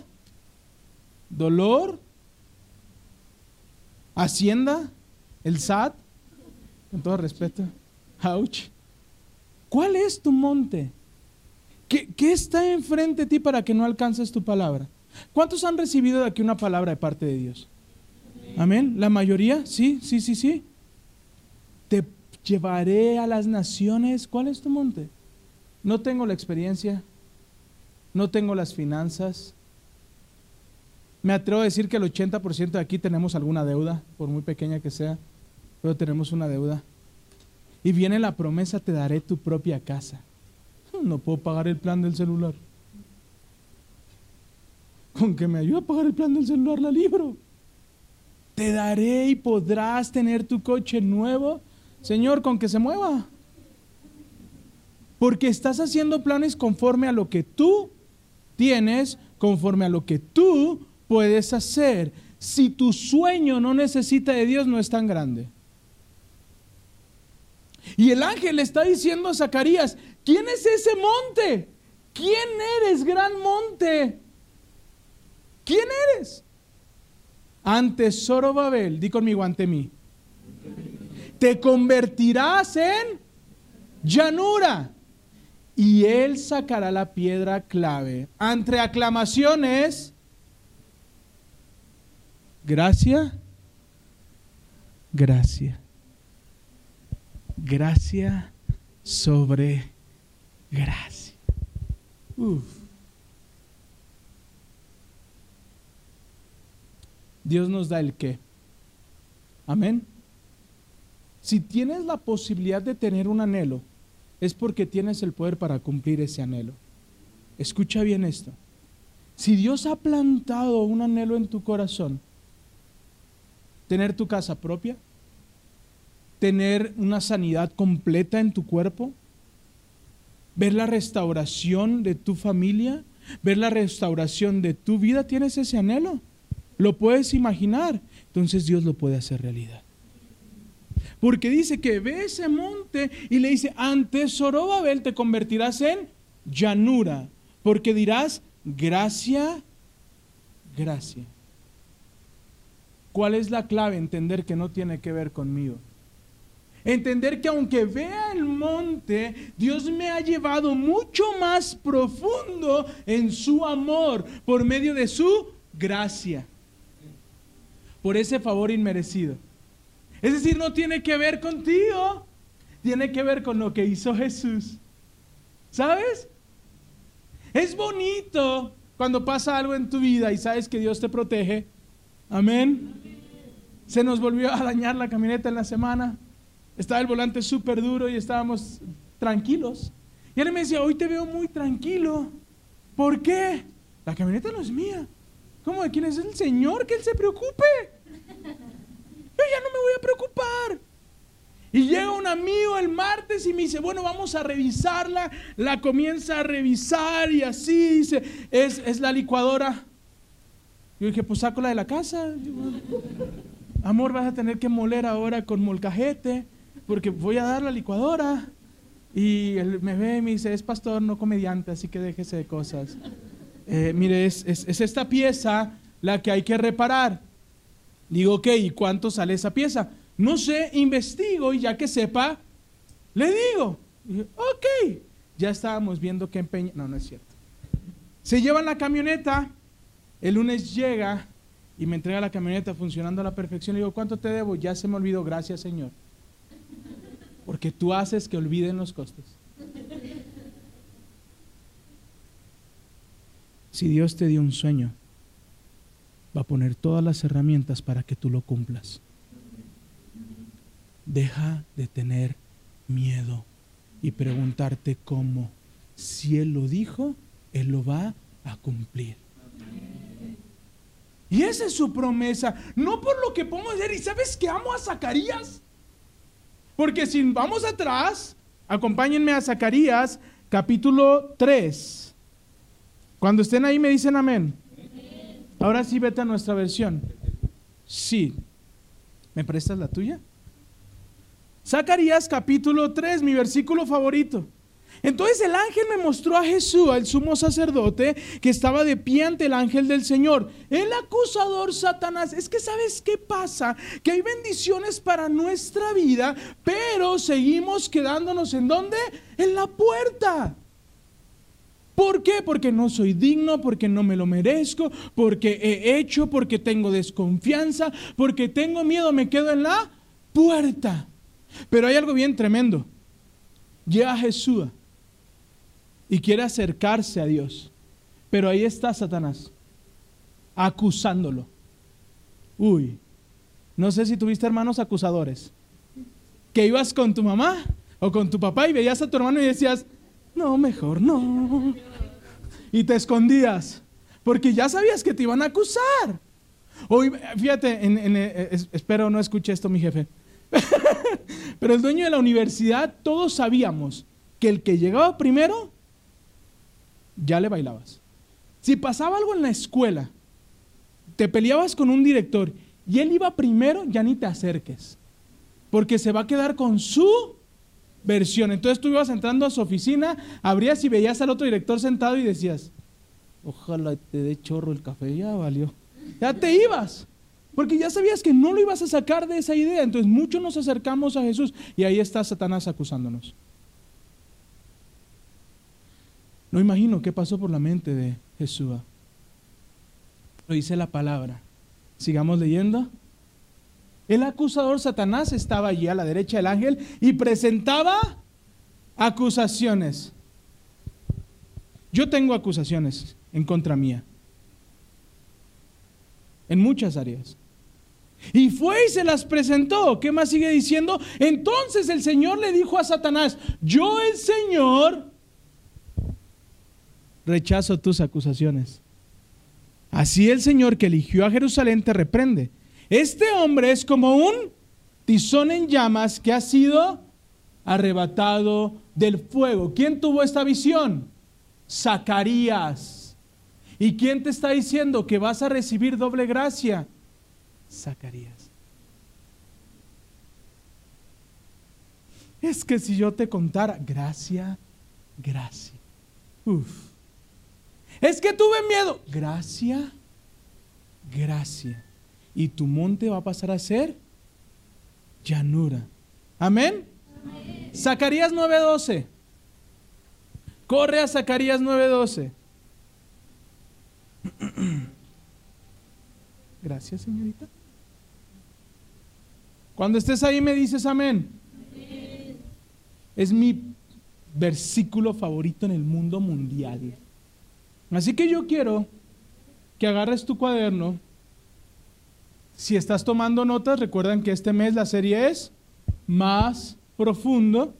Speaker 2: ¿Dolor? ¿Hacienda? ¿El SAT? Con todo respeto. Ouch. ¿Cuál es tu monte? ¿Qué, ¿Qué, está enfrente de ti para que no alcances tu palabra? ¿Cuántos han recibido de aquí una palabra de parte de Dios? Amén. ¿La mayoría? Sí, sí, sí, sí. Te llevaré a las naciones. ¿Cuál es tu monte? No tengo la experiencia, no tengo las finanzas. Me atrevo a decir que el 80% de aquí tenemos alguna deuda, por muy pequeña que sea, pero tenemos una deuda. Y viene la promesa, te daré tu propia casa. No puedo pagar el plan del celular. Con que me ayude a pagar el plan del celular, la libro. Te daré y podrás tener tu coche nuevo. Señor, con que se mueva. Porque estás haciendo planes conforme a lo que tú tienes, conforme a lo que tú puedes hacer. Si tu sueño no necesita de Dios, no es tan grande. Y el ángel le está diciendo a Zacarías, ¿quién es ese monte? ¿Quién eres, gran monte? ¿Quién eres? Ante Zorobabel, di conmigo ante mí. Te convertirás en llanura y él sacará la piedra clave. Entre aclamaciones, gracia, gracia, gracia sobre gracia. Uf. Dios nos da el qué. Amén. Si tienes la posibilidad de tener un anhelo, es porque tienes el poder para cumplir ese anhelo. Escucha bien esto. Si Dios ha plantado un anhelo en tu corazón, tener tu casa propia, tener una sanidad completa en tu cuerpo, ver la restauración de tu familia, ver la restauración de tu vida, tienes ese anhelo. Lo puedes imaginar, entonces Dios lo puede hacer realidad. Porque dice que ve ese monte y le dice, ante Zorobabel te convertirás en llanura, porque dirás, gracia, gracia. ¿Cuál es la clave? Entender que no tiene que ver conmigo. Entender que aunque vea el monte, Dios me ha llevado mucho más profundo en su amor por medio de su gracia. Por ese favor inmerecido. Es decir, no tiene que ver contigo, tiene que ver con lo que hizo Jesús. ¿Sabes? Es bonito cuando pasa algo en tu vida y sabes que Dios te protege. Amén. Se nos volvió a dañar la camioneta en la semana. Estaba el volante súper duro y estábamos tranquilos. Y él me decía, hoy te veo muy tranquilo. ¿Por qué? La camioneta no es mía. ¿Cómo de quién es el Señor que Él se preocupe? ya no me voy a preocupar. Y llega un amigo el martes y me dice, bueno, vamos a revisarla. La comienza a revisar y así dice, es, es la licuadora. Yo dije, pues saco la de la casa. Amor, vas a tener que moler ahora con molcajete, porque voy a dar la licuadora. Y él me ve y me dice, es pastor, no comediante, así que déjese de cosas. Eh, mire, es, es esta pieza la que hay que reparar. Digo, ok, ¿y cuánto sale esa pieza? No sé, investigo y ya que sepa, le digo. ok, ya estábamos viendo qué empeña. No, no es cierto. Se llevan la camioneta, el lunes llega y me entrega la camioneta funcionando a la perfección. Le digo, ¿cuánto te debo? Ya se me olvidó, gracias Señor. Porque tú haces que olviden los costos. Si Dios te dio un sueño, va a poner todas las herramientas para que tú lo cumplas. Deja de tener miedo y preguntarte cómo. Si Él lo dijo, Él lo va a cumplir. Y esa es su promesa. No por lo que podemos ver. ¿Y sabes que amo a Zacarías? Porque si vamos atrás, acompáñenme a Zacarías capítulo 3. Cuando estén ahí me dicen amén. Ahora sí vete a nuestra versión. Sí. ¿Me prestas la tuya? Zacarías capítulo 3, mi versículo favorito. Entonces el ángel me mostró a Jesús, el sumo sacerdote, que estaba de pie ante el ángel del Señor. El acusador Satanás, es que sabes qué pasa, que hay bendiciones para nuestra vida, pero seguimos quedándonos en dónde? En la puerta. ¿Por qué? Porque no soy digno, porque no me lo merezco, porque he hecho, porque tengo desconfianza, porque tengo miedo, me quedo en la puerta. Pero hay algo bien tremendo. Llega Jesús y quiere acercarse a Dios. Pero ahí está Satanás, acusándolo. Uy, no sé si tuviste hermanos acusadores. Que ibas con tu mamá o con tu papá y veías a tu hermano y decías, no, mejor no y te escondías, porque ya sabías que te iban a acusar. Hoy, fíjate, eh, espero no escuche esto mi jefe, pero el dueño de la universidad, todos sabíamos que el que llegaba primero, ya le bailabas. Si pasaba algo en la escuela, te peleabas con un director y él iba primero, ya ni te acerques, porque se va a quedar con su versión. Entonces tú ibas entrando a su oficina, abrías y veías al otro director sentado y decías, ojalá te dé chorro el café, ya valió. Ya te ibas, porque ya sabías que no lo ibas a sacar de esa idea. Entonces muchos nos acercamos a Jesús y ahí está Satanás acusándonos. No imagino qué pasó por la mente de Jesús. Lo dice la palabra. Sigamos leyendo. El acusador Satanás estaba allí a la derecha del ángel y presentaba acusaciones. Yo tengo acusaciones en contra mía. En muchas áreas. Y fue y se las presentó. ¿Qué más sigue diciendo? Entonces el Señor le dijo a Satanás, yo el Señor rechazo tus acusaciones. Así el Señor que eligió a Jerusalén te reprende. Este hombre es como un tizón en llamas que ha sido arrebatado del fuego. ¿Quién tuvo esta visión? Zacarías. ¿Y quién te está diciendo que vas a recibir doble gracia? Zacarías. Es que si yo te contara, gracia, gracia. Uf. Es que tuve miedo. Gracia, gracia. Y tu monte va a pasar a ser llanura. Amén. Zacarías 9:12. Corre a Zacarías 9:12. Gracias, señorita. Cuando estés ahí me dices amén. Es mi versículo favorito en el mundo mundial. Así que yo quiero que agarres tu cuaderno. Si estás tomando notas, recuerdan que este mes la serie es más profundo.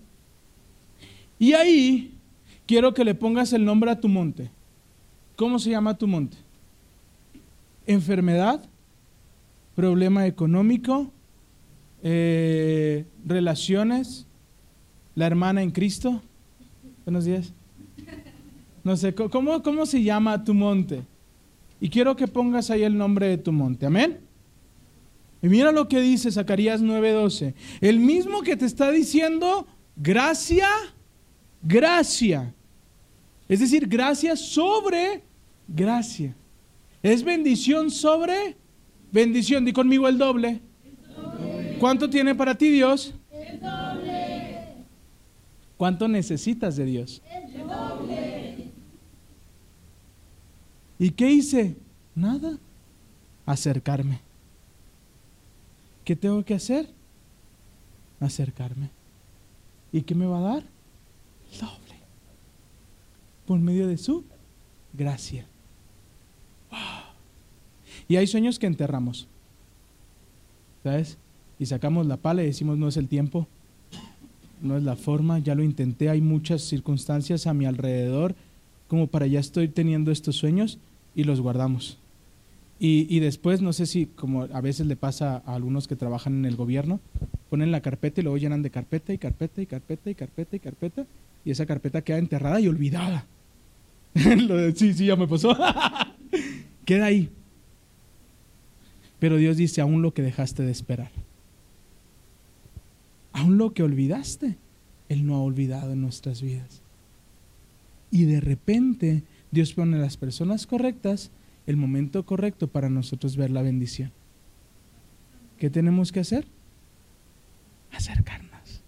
Speaker 2: Y ahí quiero que le pongas el nombre a tu monte. ¿Cómo se llama tu monte? Enfermedad, problema económico, eh, relaciones, la hermana en Cristo. Buenos días. No sé, ¿cómo, ¿cómo se llama tu monte? Y quiero que pongas ahí el nombre de tu monte. Amén. Y mira lo que dice Zacarías 9:12. El mismo que te está diciendo gracia, gracia. Es decir, gracia sobre gracia. Es bendición sobre bendición. Di conmigo el doble. ¿Cuánto tiene para ti Dios? El doble. ¿Cuánto necesitas de Dios? El doble. ¿Y qué hice? Nada. Acercarme. ¿Qué tengo que hacer? Acercarme. ¿Y qué me va a dar? Doble. Por medio de su gracia. Y hay sueños que enterramos. ¿Sabes? Y sacamos la pala y decimos, no es el tiempo, no es la forma, ya lo intenté, hay muchas circunstancias a mi alrededor como para ya estoy teniendo estos sueños y los guardamos. Y, después, no sé si como a veces le pasa a algunos que trabajan en el gobierno, ponen la carpeta y luego llenan de carpeta y carpeta y carpeta y carpeta y carpeta y esa carpeta queda enterrada y olvidada. sí, sí, ya me pasó. queda ahí. Pero Dios dice, aún lo que dejaste de esperar, aún lo que olvidaste, Él no ha olvidado en nuestras vidas. Y de repente Dios pone las personas correctas, el momento correcto para nosotros ver la bendición. ¿Qué tenemos que hacer? Acercarnos.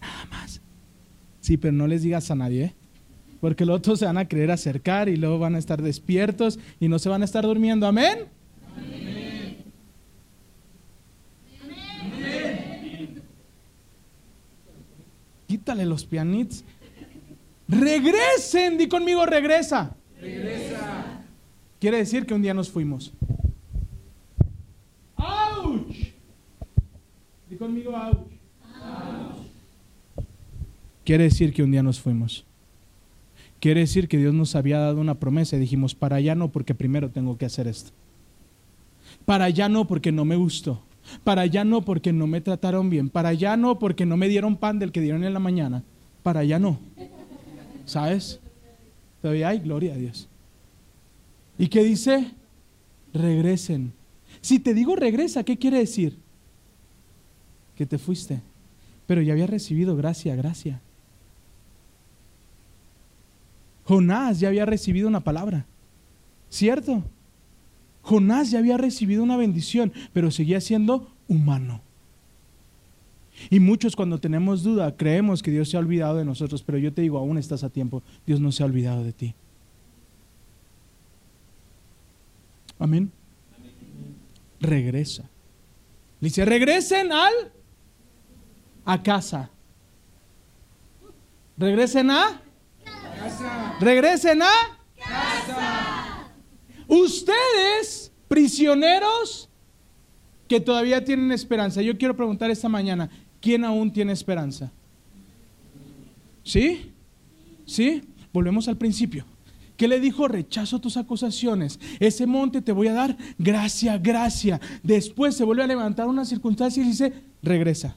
Speaker 2: Nada más. Sí, pero no les digas a nadie, ¿eh? porque los otros se van a querer acercar y luego van a estar despiertos y no se van a estar durmiendo. Amén. Amén. Amén. Quítale los pianitos. Regresen, di conmigo, regresa. Regresa. Quiere decir que un día nos fuimos. ¡Auch! Di conmigo, ¡auch! Quiere decir que un día nos fuimos. Quiere decir que Dios nos había dado una promesa y dijimos, para allá no, porque primero tengo que hacer esto. Para allá no, porque no me gustó. Para allá no, porque no me trataron bien. Para allá no, porque no me dieron pan del que dieron en la mañana. Para allá no. ¿Sabes? Todavía hay gloria a Dios. ¿Y qué dice? Regresen. Si te digo regresa, ¿qué quiere decir? Que te fuiste. Pero ya había recibido gracia, gracia. Jonás ya había recibido una palabra. ¿Cierto? Jonás ya había recibido una bendición, pero seguía siendo humano. Y muchos cuando tenemos duda creemos que Dios se ha olvidado de nosotros, pero yo te digo, aún estás a tiempo, Dios no se ha olvidado de ti. Amén. Regresa. Dice, regresen al a casa. Regresen a casa. Regresen a casa. Ustedes, prisioneros que todavía tienen esperanza. Yo quiero preguntar esta mañana, ¿quién aún tiene esperanza? ¿Sí? ¿Sí? Volvemos al principio. ¿Qué le dijo? Rechazo tus acusaciones. Ese monte te voy a dar gracia, gracia. Después se vuelve a levantar una circunstancia y dice, regresa.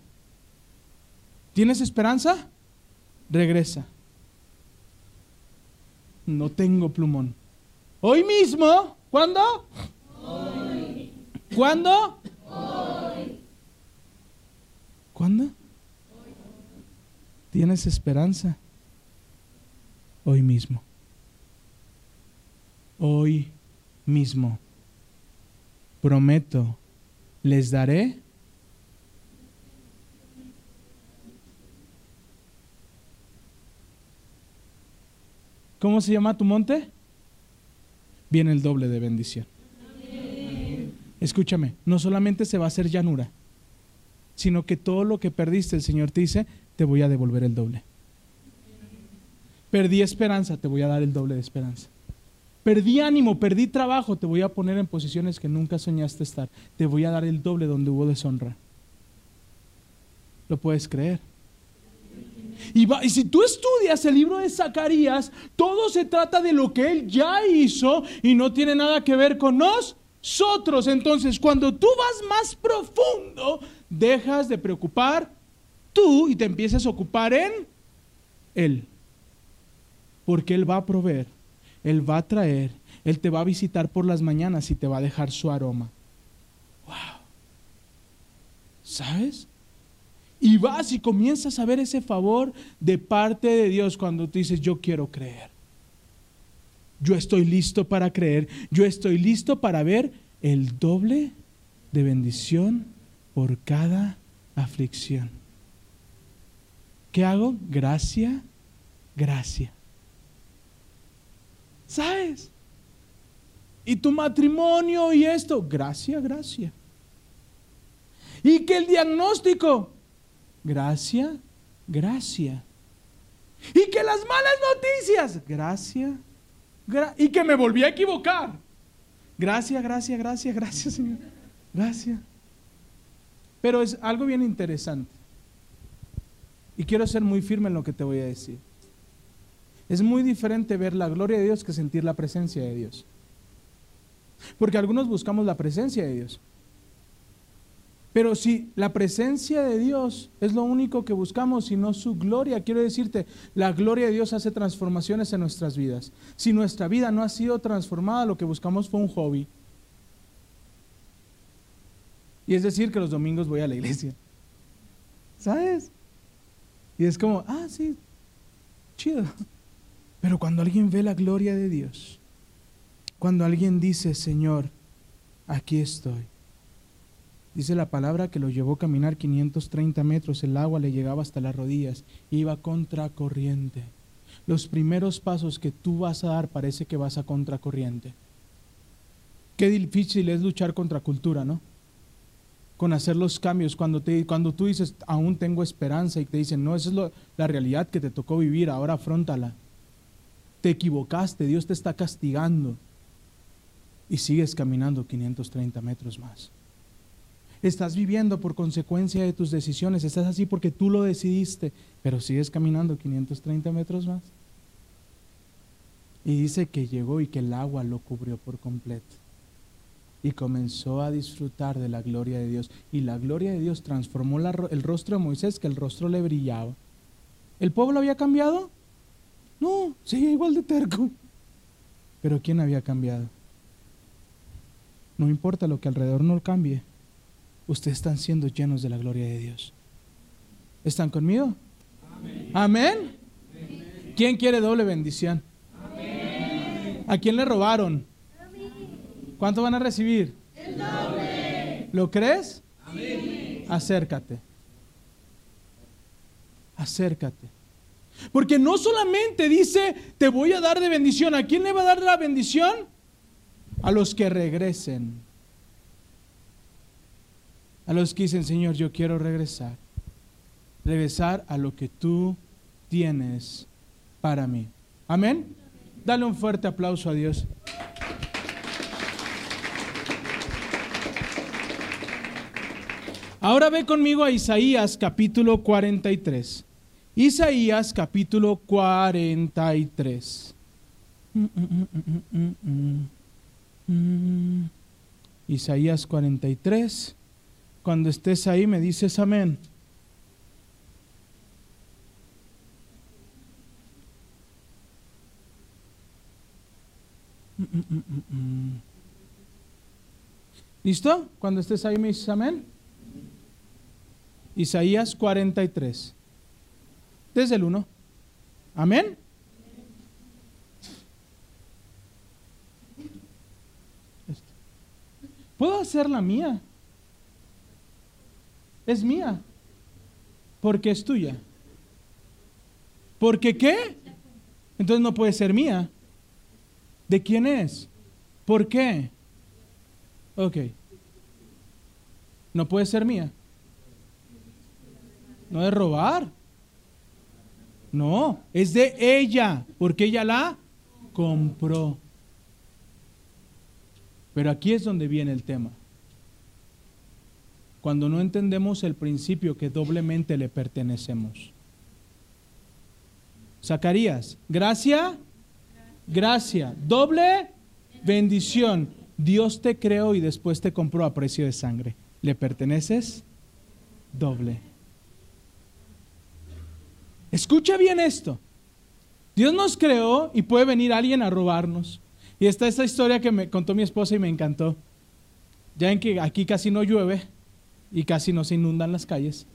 Speaker 2: ¿Tienes esperanza? Regresa. No tengo plumón. Hoy mismo, ¿cuándo? Hoy. ¿Cuándo? Hoy. ¿Cuándo? ¿Tienes esperanza? Hoy mismo. Hoy mismo. Prometo, les daré ¿Cómo se llama tu monte? Viene el doble de bendición. Escúchame, no solamente se va a hacer llanura, sino que todo lo que perdiste, el Señor te dice, te voy a devolver el doble. Perdí esperanza, te voy a dar el doble de esperanza. Perdí ánimo, perdí trabajo, te voy a poner en posiciones que nunca soñaste estar. Te voy a dar el doble donde hubo deshonra. ¿Lo puedes creer? Y, si tú estudias el libro de Zacarías, todo se trata de lo que él ya hizo y no tiene nada que ver con nosotros. Entonces, cuando tú vas más profundo, dejas de preocupar tú y te empiezas a ocupar en él. Porque él va a proveer, él va a traer, él te va a visitar por las mañanas y te va a dejar su aroma. Wow. ¿Sabes? Y vas y comienzas a ver ese favor de parte de Dios cuando tú dices, yo quiero creer. Yo estoy listo para creer. Yo estoy listo para ver el doble de bendición por cada aflicción. ¿Qué hago? Gracia, gracia. ¿Sabes? Y tu matrimonio y esto, gracia, gracia. Y que el diagnóstico, gracia, gracia. Y que las malas noticias, gracia, y que me volví a equivocar. Gracias, gracias, gracias, gracias, Señor. Gracias. Pero es algo bien interesante. Y quiero ser muy firme en lo que te voy a decir. Es muy diferente ver la gloria de Dios que sentir la presencia de Dios. Porque algunos buscamos la presencia de Dios. Pero si la presencia de Dios es lo único que buscamos y no su gloria, quiero decirte, la gloria de Dios hace transformaciones en nuestras vidas. Si nuestra vida no ha sido transformada, lo que buscamos fue un hobby. Y es decir, que los domingos voy a la iglesia. ¿Sabes? Y es como, ah, sí, chido. Pero cuando alguien ve la gloria de Dios, cuando alguien dice, Señor, aquí estoy Dice la palabra que lo llevó a caminar 530 metros, el agua le llegaba hasta las rodillas, iba contracorriente. Los primeros pasos que tú vas a dar parece que vas a contracorriente. Qué difícil es luchar contra cultura, ¿no? Con hacer los cambios. Cuando, te, cuando tú dices, aún tengo esperanza, y te dicen, no, esa es la realidad que te tocó vivir, ahora afrontala. Te equivocaste, Dios te está castigando. Y sigues caminando 530 metros más. Estás viviendo por consecuencia de tus decisiones. Estás así porque tú lo decidiste, pero sigues caminando 530 metros más. Y dice que llegó y que el agua lo cubrió por completo. Y comenzó a disfrutar de la gloria de Dios. Y la gloria de Dios transformó el rostro de Moisés, que el rostro le brillaba. ¿El pueblo había cambiado? No, sigue igual de terco. Pero ¿quién había cambiado? No importa lo que alrededor no cambie ustedes están siendo llenos de la gloria de Dios. ¿Están conmigo? Amén. ¿Quién quiere doble bendición? ¿A quién le robaron? ¿Cuánto van a recibir? El doble. ¿Lo crees? Acércate. acércate. Porque no solamente dice, te voy a dar de bendición. ¿A quién le va a dar la bendición? A los que regresen. A los que dicen, Señor, yo quiero regresar. Regresar a lo que tú tienes para mí. Amén. Dale un fuerte aplauso a Dios. Ahora ve conmigo a Isaías capítulo 43. Isaías capítulo 43. Isaías 43. Cuando estés ahí me dices amén. ¿Listo? Cuando estés ahí me dices amén. Isaías 43. Desde el 1. Amén. Puedo hacer la mía. Es mía. Porque es tuya. ¿Porque qué? Entonces no puede ser mía. ¿De quién es? ¿Por qué? Ok. No puede ser mía. No de robar. No, es de ella, porque ella la compró. Pero aquí es donde viene el tema. Cuando no entendemos el principio que doblemente le pertenecemos. Zacarías, gracia, gracia, doble bendición. Dios te creó y después te compró a precio de sangre. ¿Le perteneces? Doble. Escucha bien esto. Dios nos creó y puede venir alguien a robarnos. Y está esta historia que me contó mi esposa y me encantó. Ya en que aquí casi no llueve y casi no se inundan las calles.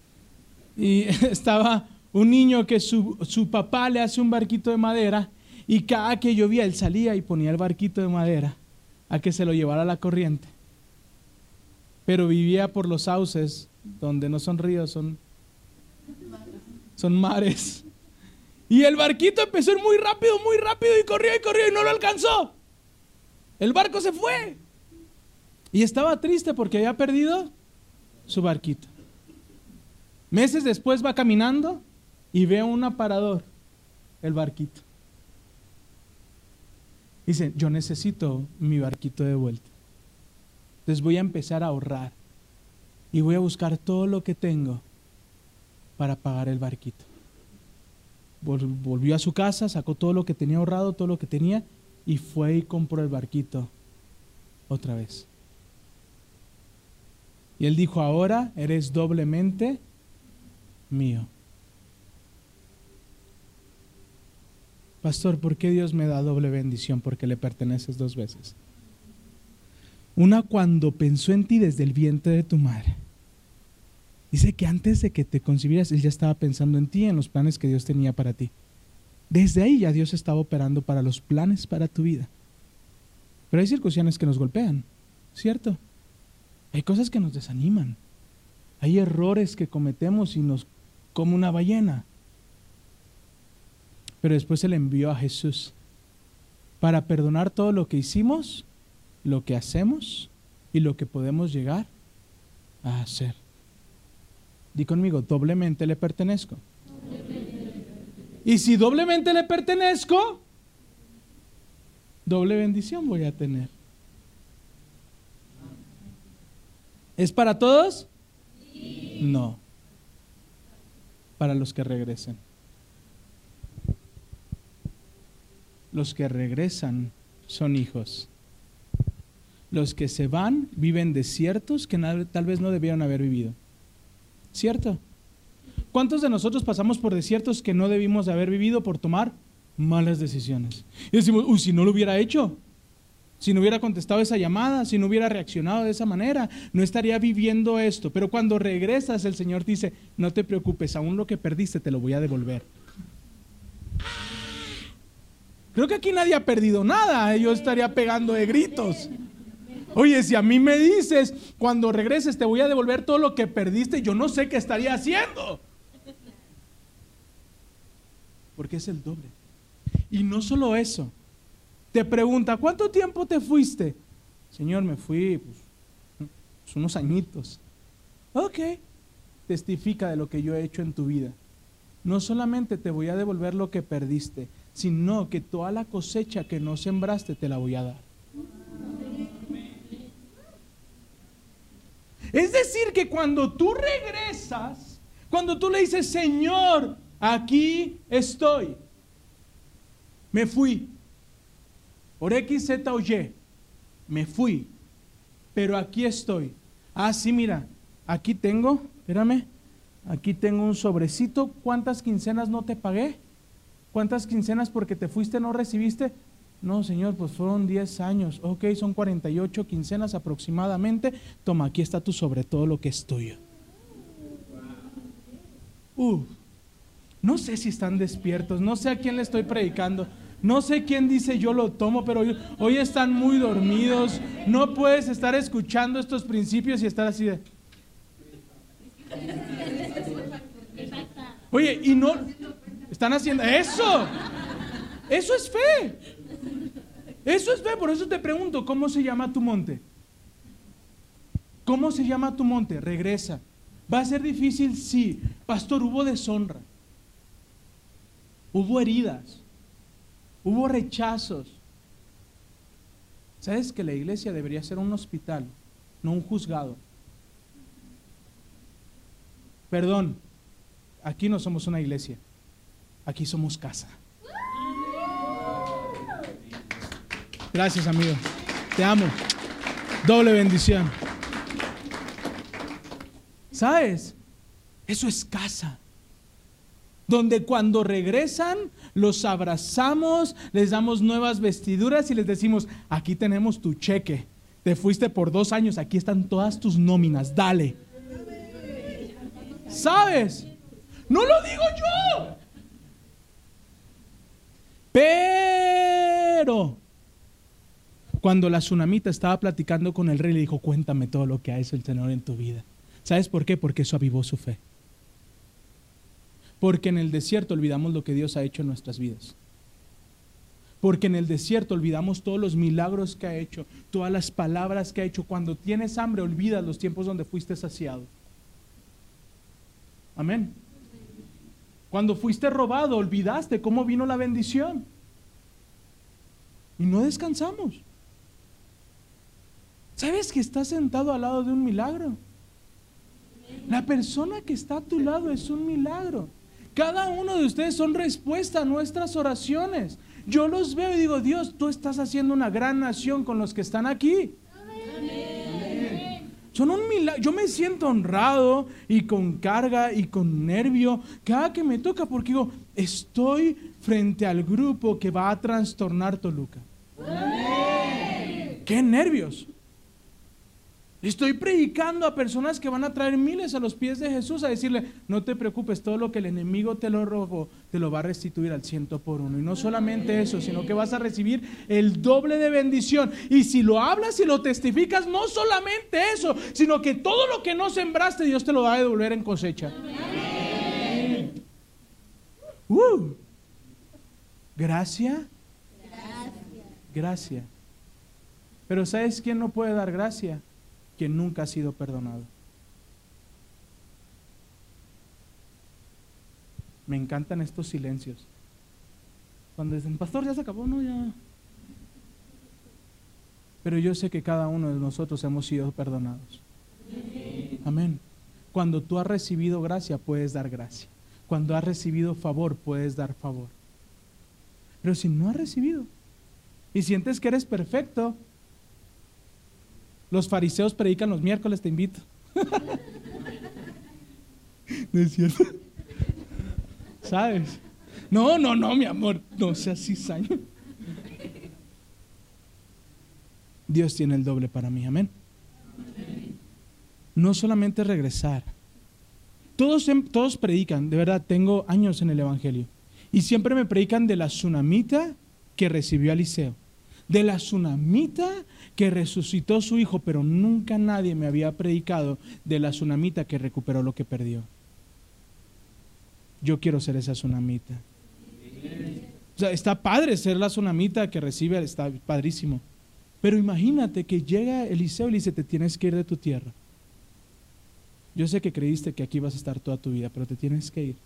Speaker 2: Y estaba un niño que su, su papá le hace un barquito de madera y cada que llovía él salía y ponía el barquito de madera a que se lo llevara la corriente. Pero vivía por los sauces donde no son ríos, son son mares. Y el barquito empezó a ir muy rápido, muy rápido y corrió y corrió y no lo alcanzó. El barco se fue. Y estaba triste porque había perdido su barquito. Meses después va caminando y ve un aparador, el barquito. Dice, yo necesito mi barquito de vuelta. Entonces voy a empezar a ahorrar y voy a buscar todo lo que tengo para pagar el barquito. Volvió a su casa, sacó todo lo que tenía ahorrado, todo lo que tenía, y fue y compró el barquito otra vez. Y él dijo, ahora eres doblemente mío. Pastor, ¿por qué Dios me da doble bendición? Porque le perteneces dos veces. Una cuando pensó en ti desde el vientre de tu madre Dice que antes de que te concibieras, Él ya estaba pensando en ti, en los planes que Dios tenía para ti. Desde ahí ya Dios estaba operando para los planes para tu vida. Pero hay circunstancias que nos golpean, ¿cierto? Hay cosas que nos desaniman. Hay errores que cometemos y nos como una ballena. Pero después Él envió a Jesús para perdonar todo lo que hicimos, lo que hacemos y lo que podemos llegar a hacer. Di conmigo, doblemente le pertenezco. Y si doblemente le pertenezco, doble bendición voy a tener. ¿Es para todos? No. Para los que regresen. Los que regresan son hijos. Los que se van viven desiertos que tal vez no debieron haber vivido. ¿Cierto? ¿Cuántos de nosotros pasamos por desiertos que no debimos de haber vivido por tomar malas decisiones? Y decimos, uy, si no lo hubiera hecho, si no hubiera contestado esa llamada, si no hubiera reaccionado de esa manera, no estaría viviendo esto. Pero cuando regresas, el Señor dice, no te preocupes, aún lo que perdiste te lo voy a devolver. Creo que aquí nadie ha perdido nada, yo estaría pegando de gritos. Oye, si a mí me dices, cuando regreses te voy a devolver todo lo que perdiste, yo no sé qué estaría haciendo. porque es el doble. Y no solo eso, te pregunta, ¿cuánto tiempo te fuiste? Señor, me fui pues, pues, unos añitos. Ok, testifica de lo que yo he hecho en tu vida. No solamente te voy a devolver lo que perdiste, sino que toda la cosecha que no sembraste te la voy a dar. Es decir, que cuando tú regresas, cuando tú le dices, Señor, aquí estoy, me fui, por X, Z o Y, me fui, pero aquí estoy. Ah, sí, mira, aquí tengo, espérame, aquí tengo un sobrecito, ¿cuántas quincenas no te pagué? ¿Cuántas quincenas porque te fuiste no recibiste? No, Señor, pues fueron 10 años. Ok, son 48 quincenas aproximadamente. Toma, aquí está tu sobre todo lo que es tuyo. Uh, no sé si están despiertos, no sé a quién le estoy predicando. No sé quién dice yo lo tomo, pero hoy, están muy dormidos. No puedes estar escuchando estos principios y estar así de... Oye, y no... Están haciendo... Eso. Eso es fe. Eso es fe. Por eso te pregunto, ¿cómo se llama tu monte? ¿Cómo se llama tu monte? Regresa. ¿Va a ser difícil? Sí. Pastor, hubo deshonra. Hubo heridas. Hubo rechazos. ¿Sabes que la iglesia debería ser un hospital, no un juzgado? Perdón, aquí no somos una iglesia, aquí somos casa. Gracias, amigo. Te amo. Doble bendición. ¿Sabes? Eso es casa donde cuando regresan los abrazamos, les damos nuevas vestiduras y les decimos, aquí tenemos tu cheque, te fuiste por dos años, aquí están todas tus nóminas, dale. ¿Sabes? No lo digo yo. Pero cuando la tsunamita estaba platicando con el rey, le dijo, cuéntame todo lo que ha hecho el Señor en tu vida. ¿Sabes por qué? Porque eso avivó su fe. Porque en el desierto olvidamos lo que Dios ha hecho en nuestras vidas. Porque en el desierto olvidamos todos los milagros que ha hecho, todas las palabras que ha hecho. Cuando tienes hambre, olvidas los tiempos donde fuiste saciado. Amén. Cuando fuiste robado, olvidaste cómo vino la bendición. Y no descansamos. ¿Sabes que estás sentado al lado de un milagro? La persona que está a tu lado es un milagro. Cada uno de ustedes son respuesta a nuestras oraciones. Yo los veo y digo, Dios, tú estás haciendo una gran nación con los que están aquí. Son un milagro. Yo me siento honrado y con carga y con nervio cada que me toca porque digo, estoy frente al grupo que va a trastornar Toluca. ¡Qué nervios! Estoy predicando a personas que van a traer miles a los pies de Jesús a decirle, no te preocupes, todo lo que el enemigo te lo robó, te lo va a restituir al ciento por uno. Y no solamente eso, sino que vas a recibir el doble de bendición. Y si lo hablas y lo testificas, no solamente eso, sino que todo lo que no sembraste, Dios te lo va a devolver en cosecha. Uh. Gracia. Gracia. Pero ¿sabes quién no puede dar gracia? Que nunca ha sido perdonado. Me encantan estos silencios. Cuando dicen, pastor, ya se acabó, no, ya. Pero yo sé que cada uno de nosotros hemos sido perdonados. Amén. Cuando tú has recibido gracia, puedes dar gracia. Cuando has recibido favor, puedes dar favor. Pero si no has recibido y sientes que eres perfecto, los fariseos predican los miércoles, te invito. ¿No es cierto? ¿Sabes? No, no, no, mi amor, no seas cizaño. Dios tiene el doble para mí, amén. No solamente regresar. Todos, todos predican, de verdad, tengo años en el Evangelio. Y siempre me predican de la tsunamita que recibió Eliseo de la tsunamita que resucitó su hijo, pero nunca nadie me había predicado de la tsunamita que recuperó lo que perdió. Yo quiero ser esa tsunamita. sea, está padre ser la tsunamita que recibe, está padrísimo. Pero imagínate que llega Eliseo y le dice, te tienes que ir de tu tierra. Yo sé que creíste que aquí vas a estar toda tu vida, pero te tienes que ir.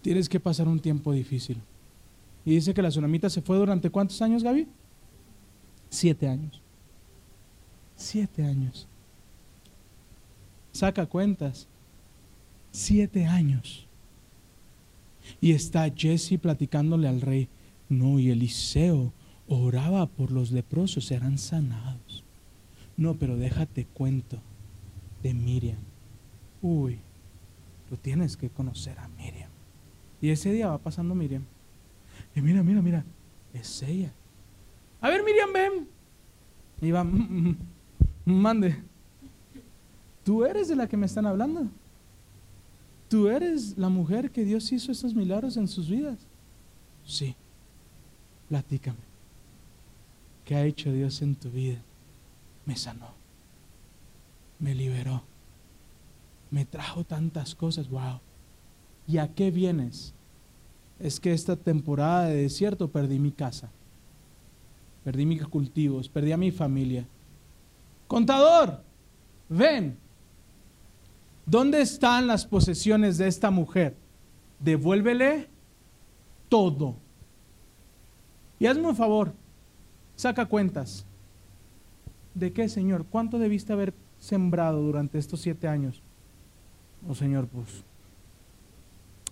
Speaker 2: Tienes que pasar un tiempo difícil. Y dice que la tsunamita se fue durante cuántos años, Gaby? Siete años. Siete años. Saca cuentas. Siete años. Y está Jesse platicándole al rey. No, y Eliseo oraba por los leprosos, serán sanados. No, pero déjate cuento de Miriam. Uy, tú tienes que conocer a Miriam. Y ese día va pasando Miriam. Y mira, mira, mira, es ella. A ver, Miriam, ven. Y va, mm, mm, mm, mande. Tú eres de la que me están hablando. Tú eres la mujer que Dios hizo estos milagros en sus vidas. Sí. Platícame. ¿Qué ha hecho Dios en tu vida? Me sanó. Me liberó. Me trajo tantas cosas. Wow. ¿Y a qué vienes? Es que esta temporada de desierto perdí mi casa. Perdí mis cultivos, perdí a mi familia. Contador, ven. ¿Dónde están las posesiones de esta mujer? Devuélvele todo. Y hazme un favor, saca cuentas. ¿De qué, Señor? ¿Cuánto debiste haber sembrado durante estos siete años? Oh, Señor, pues,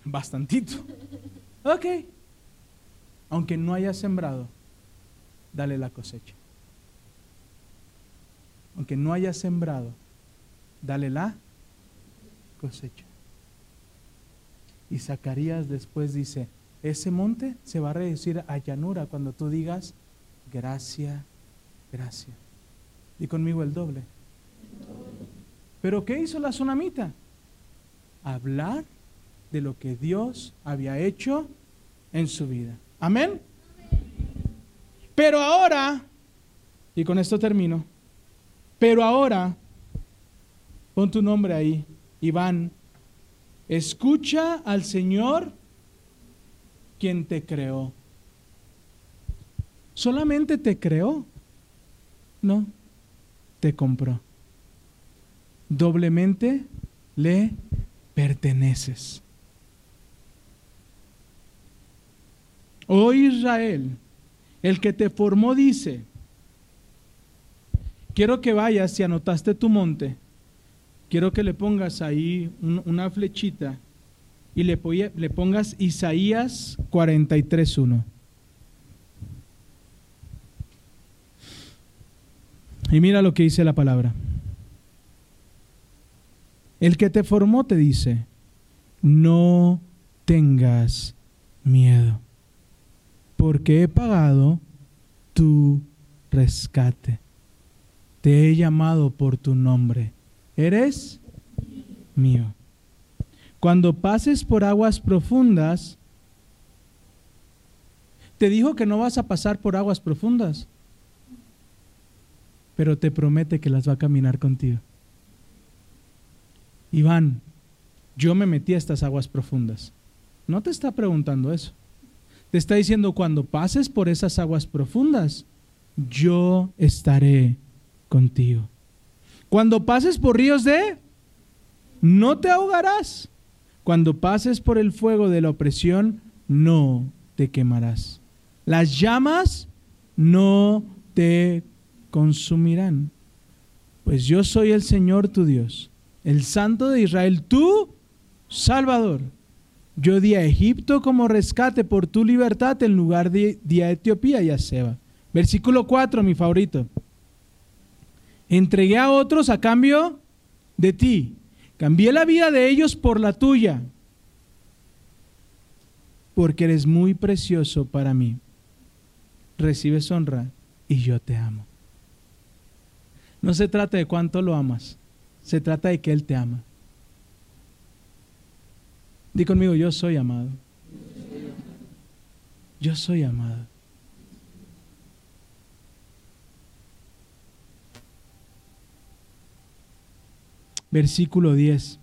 Speaker 2: bastantito. Ok. Aunque no haya sembrado, dale la cosecha. Aunque no haya sembrado, dale la cosecha. Y Zacarías después dice, ese monte se va a reducir a llanura cuando tú digas, gracia, gracia. Y conmigo el doble. Pero ¿qué hizo la tsunamita? Hablar de lo que Dios había hecho en su vida. Amén. Pero ahora, y con esto termino, pero ahora, pon tu nombre ahí, Iván, escucha al Señor quien te creó. ¿Solamente te creó? No, te compró. Doblemente le perteneces. Oh Israel, el que te formó dice, quiero que vayas, si anotaste tu monte, quiero que le pongas ahí una flechita y le, le pongas Isaías 43.1. Y mira lo que dice la palabra. El que te formó te dice, no tengas miedo porque he pagado tu rescate. Te he llamado por tu nombre. Eres mío. Cuando pases por aguas profundas, te dijo que no vas a pasar por aguas profundas, pero te promete que las va a caminar contigo. Iván, yo me metí a estas aguas profundas. No te está preguntando eso. Te está diciendo, cuando pases por esas aguas profundas, yo estaré contigo. Cuando pases por ríos de, no te ahogarás. Cuando pases por el fuego de la opresión, no te quemarás. Las llamas no te consumirán. Pues yo soy el Señor tu Dios, el Santo de Israel, tu Salvador. Yo di a Egipto como rescate por tu libertad en lugar de, a Etiopía y a Seba. Versículo 4, mi favorito. Entregué a otros a cambio de ti. Cambié la vida de ellos por la tuya. Porque eres muy precioso para mí. Recibes honra y yo te amo. No se trata de cuánto lo amas. Se trata de que Él te ama. Di conmigo, yo soy amado. Yo soy amado. Versículo 10.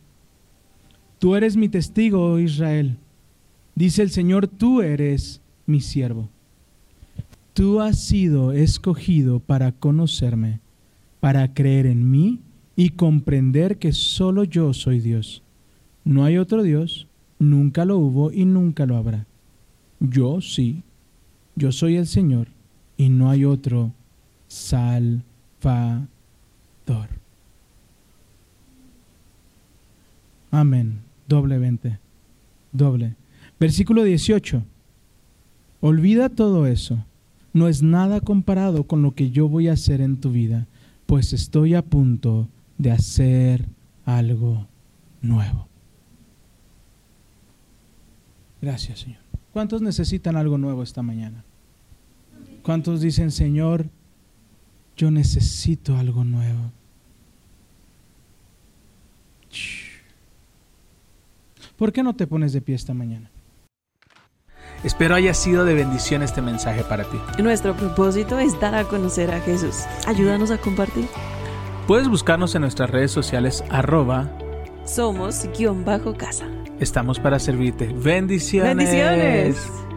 Speaker 2: Tú eres mi testigo, oh Israel, Dice el Señor, tú eres mi siervo. Tú has sido escogido para conocerme, para creer en mí y comprender que solo yo soy Dios. No hay otro Dios, nunca lo hubo y nunca lo habrá. Yo sí, yo soy el Señor y no hay otro Salvador. Amén. Doblemente. Doble. Versículo 18. Olvida todo eso. No es nada comparado con lo que yo voy a hacer en tu vida, pues estoy a punto de hacer algo nuevo. Gracias, Señor. ¿Cuántos necesitan algo nuevo esta mañana? ¿Cuántos dicen, Señor, yo necesito algo nuevo? ¿Por qué no te pones de pie esta mañana? Espero haya sido de bendición este mensaje para ti.
Speaker 1: Nuestro propósito es dar a conocer a Jesús. Ayúdanos a compartir.
Speaker 2: Puedes buscarnos en nuestras redes sociales arroba
Speaker 1: Somos guion bajo casa.
Speaker 2: Estamos para servirte. Bendiciones.
Speaker 1: Bendiciones.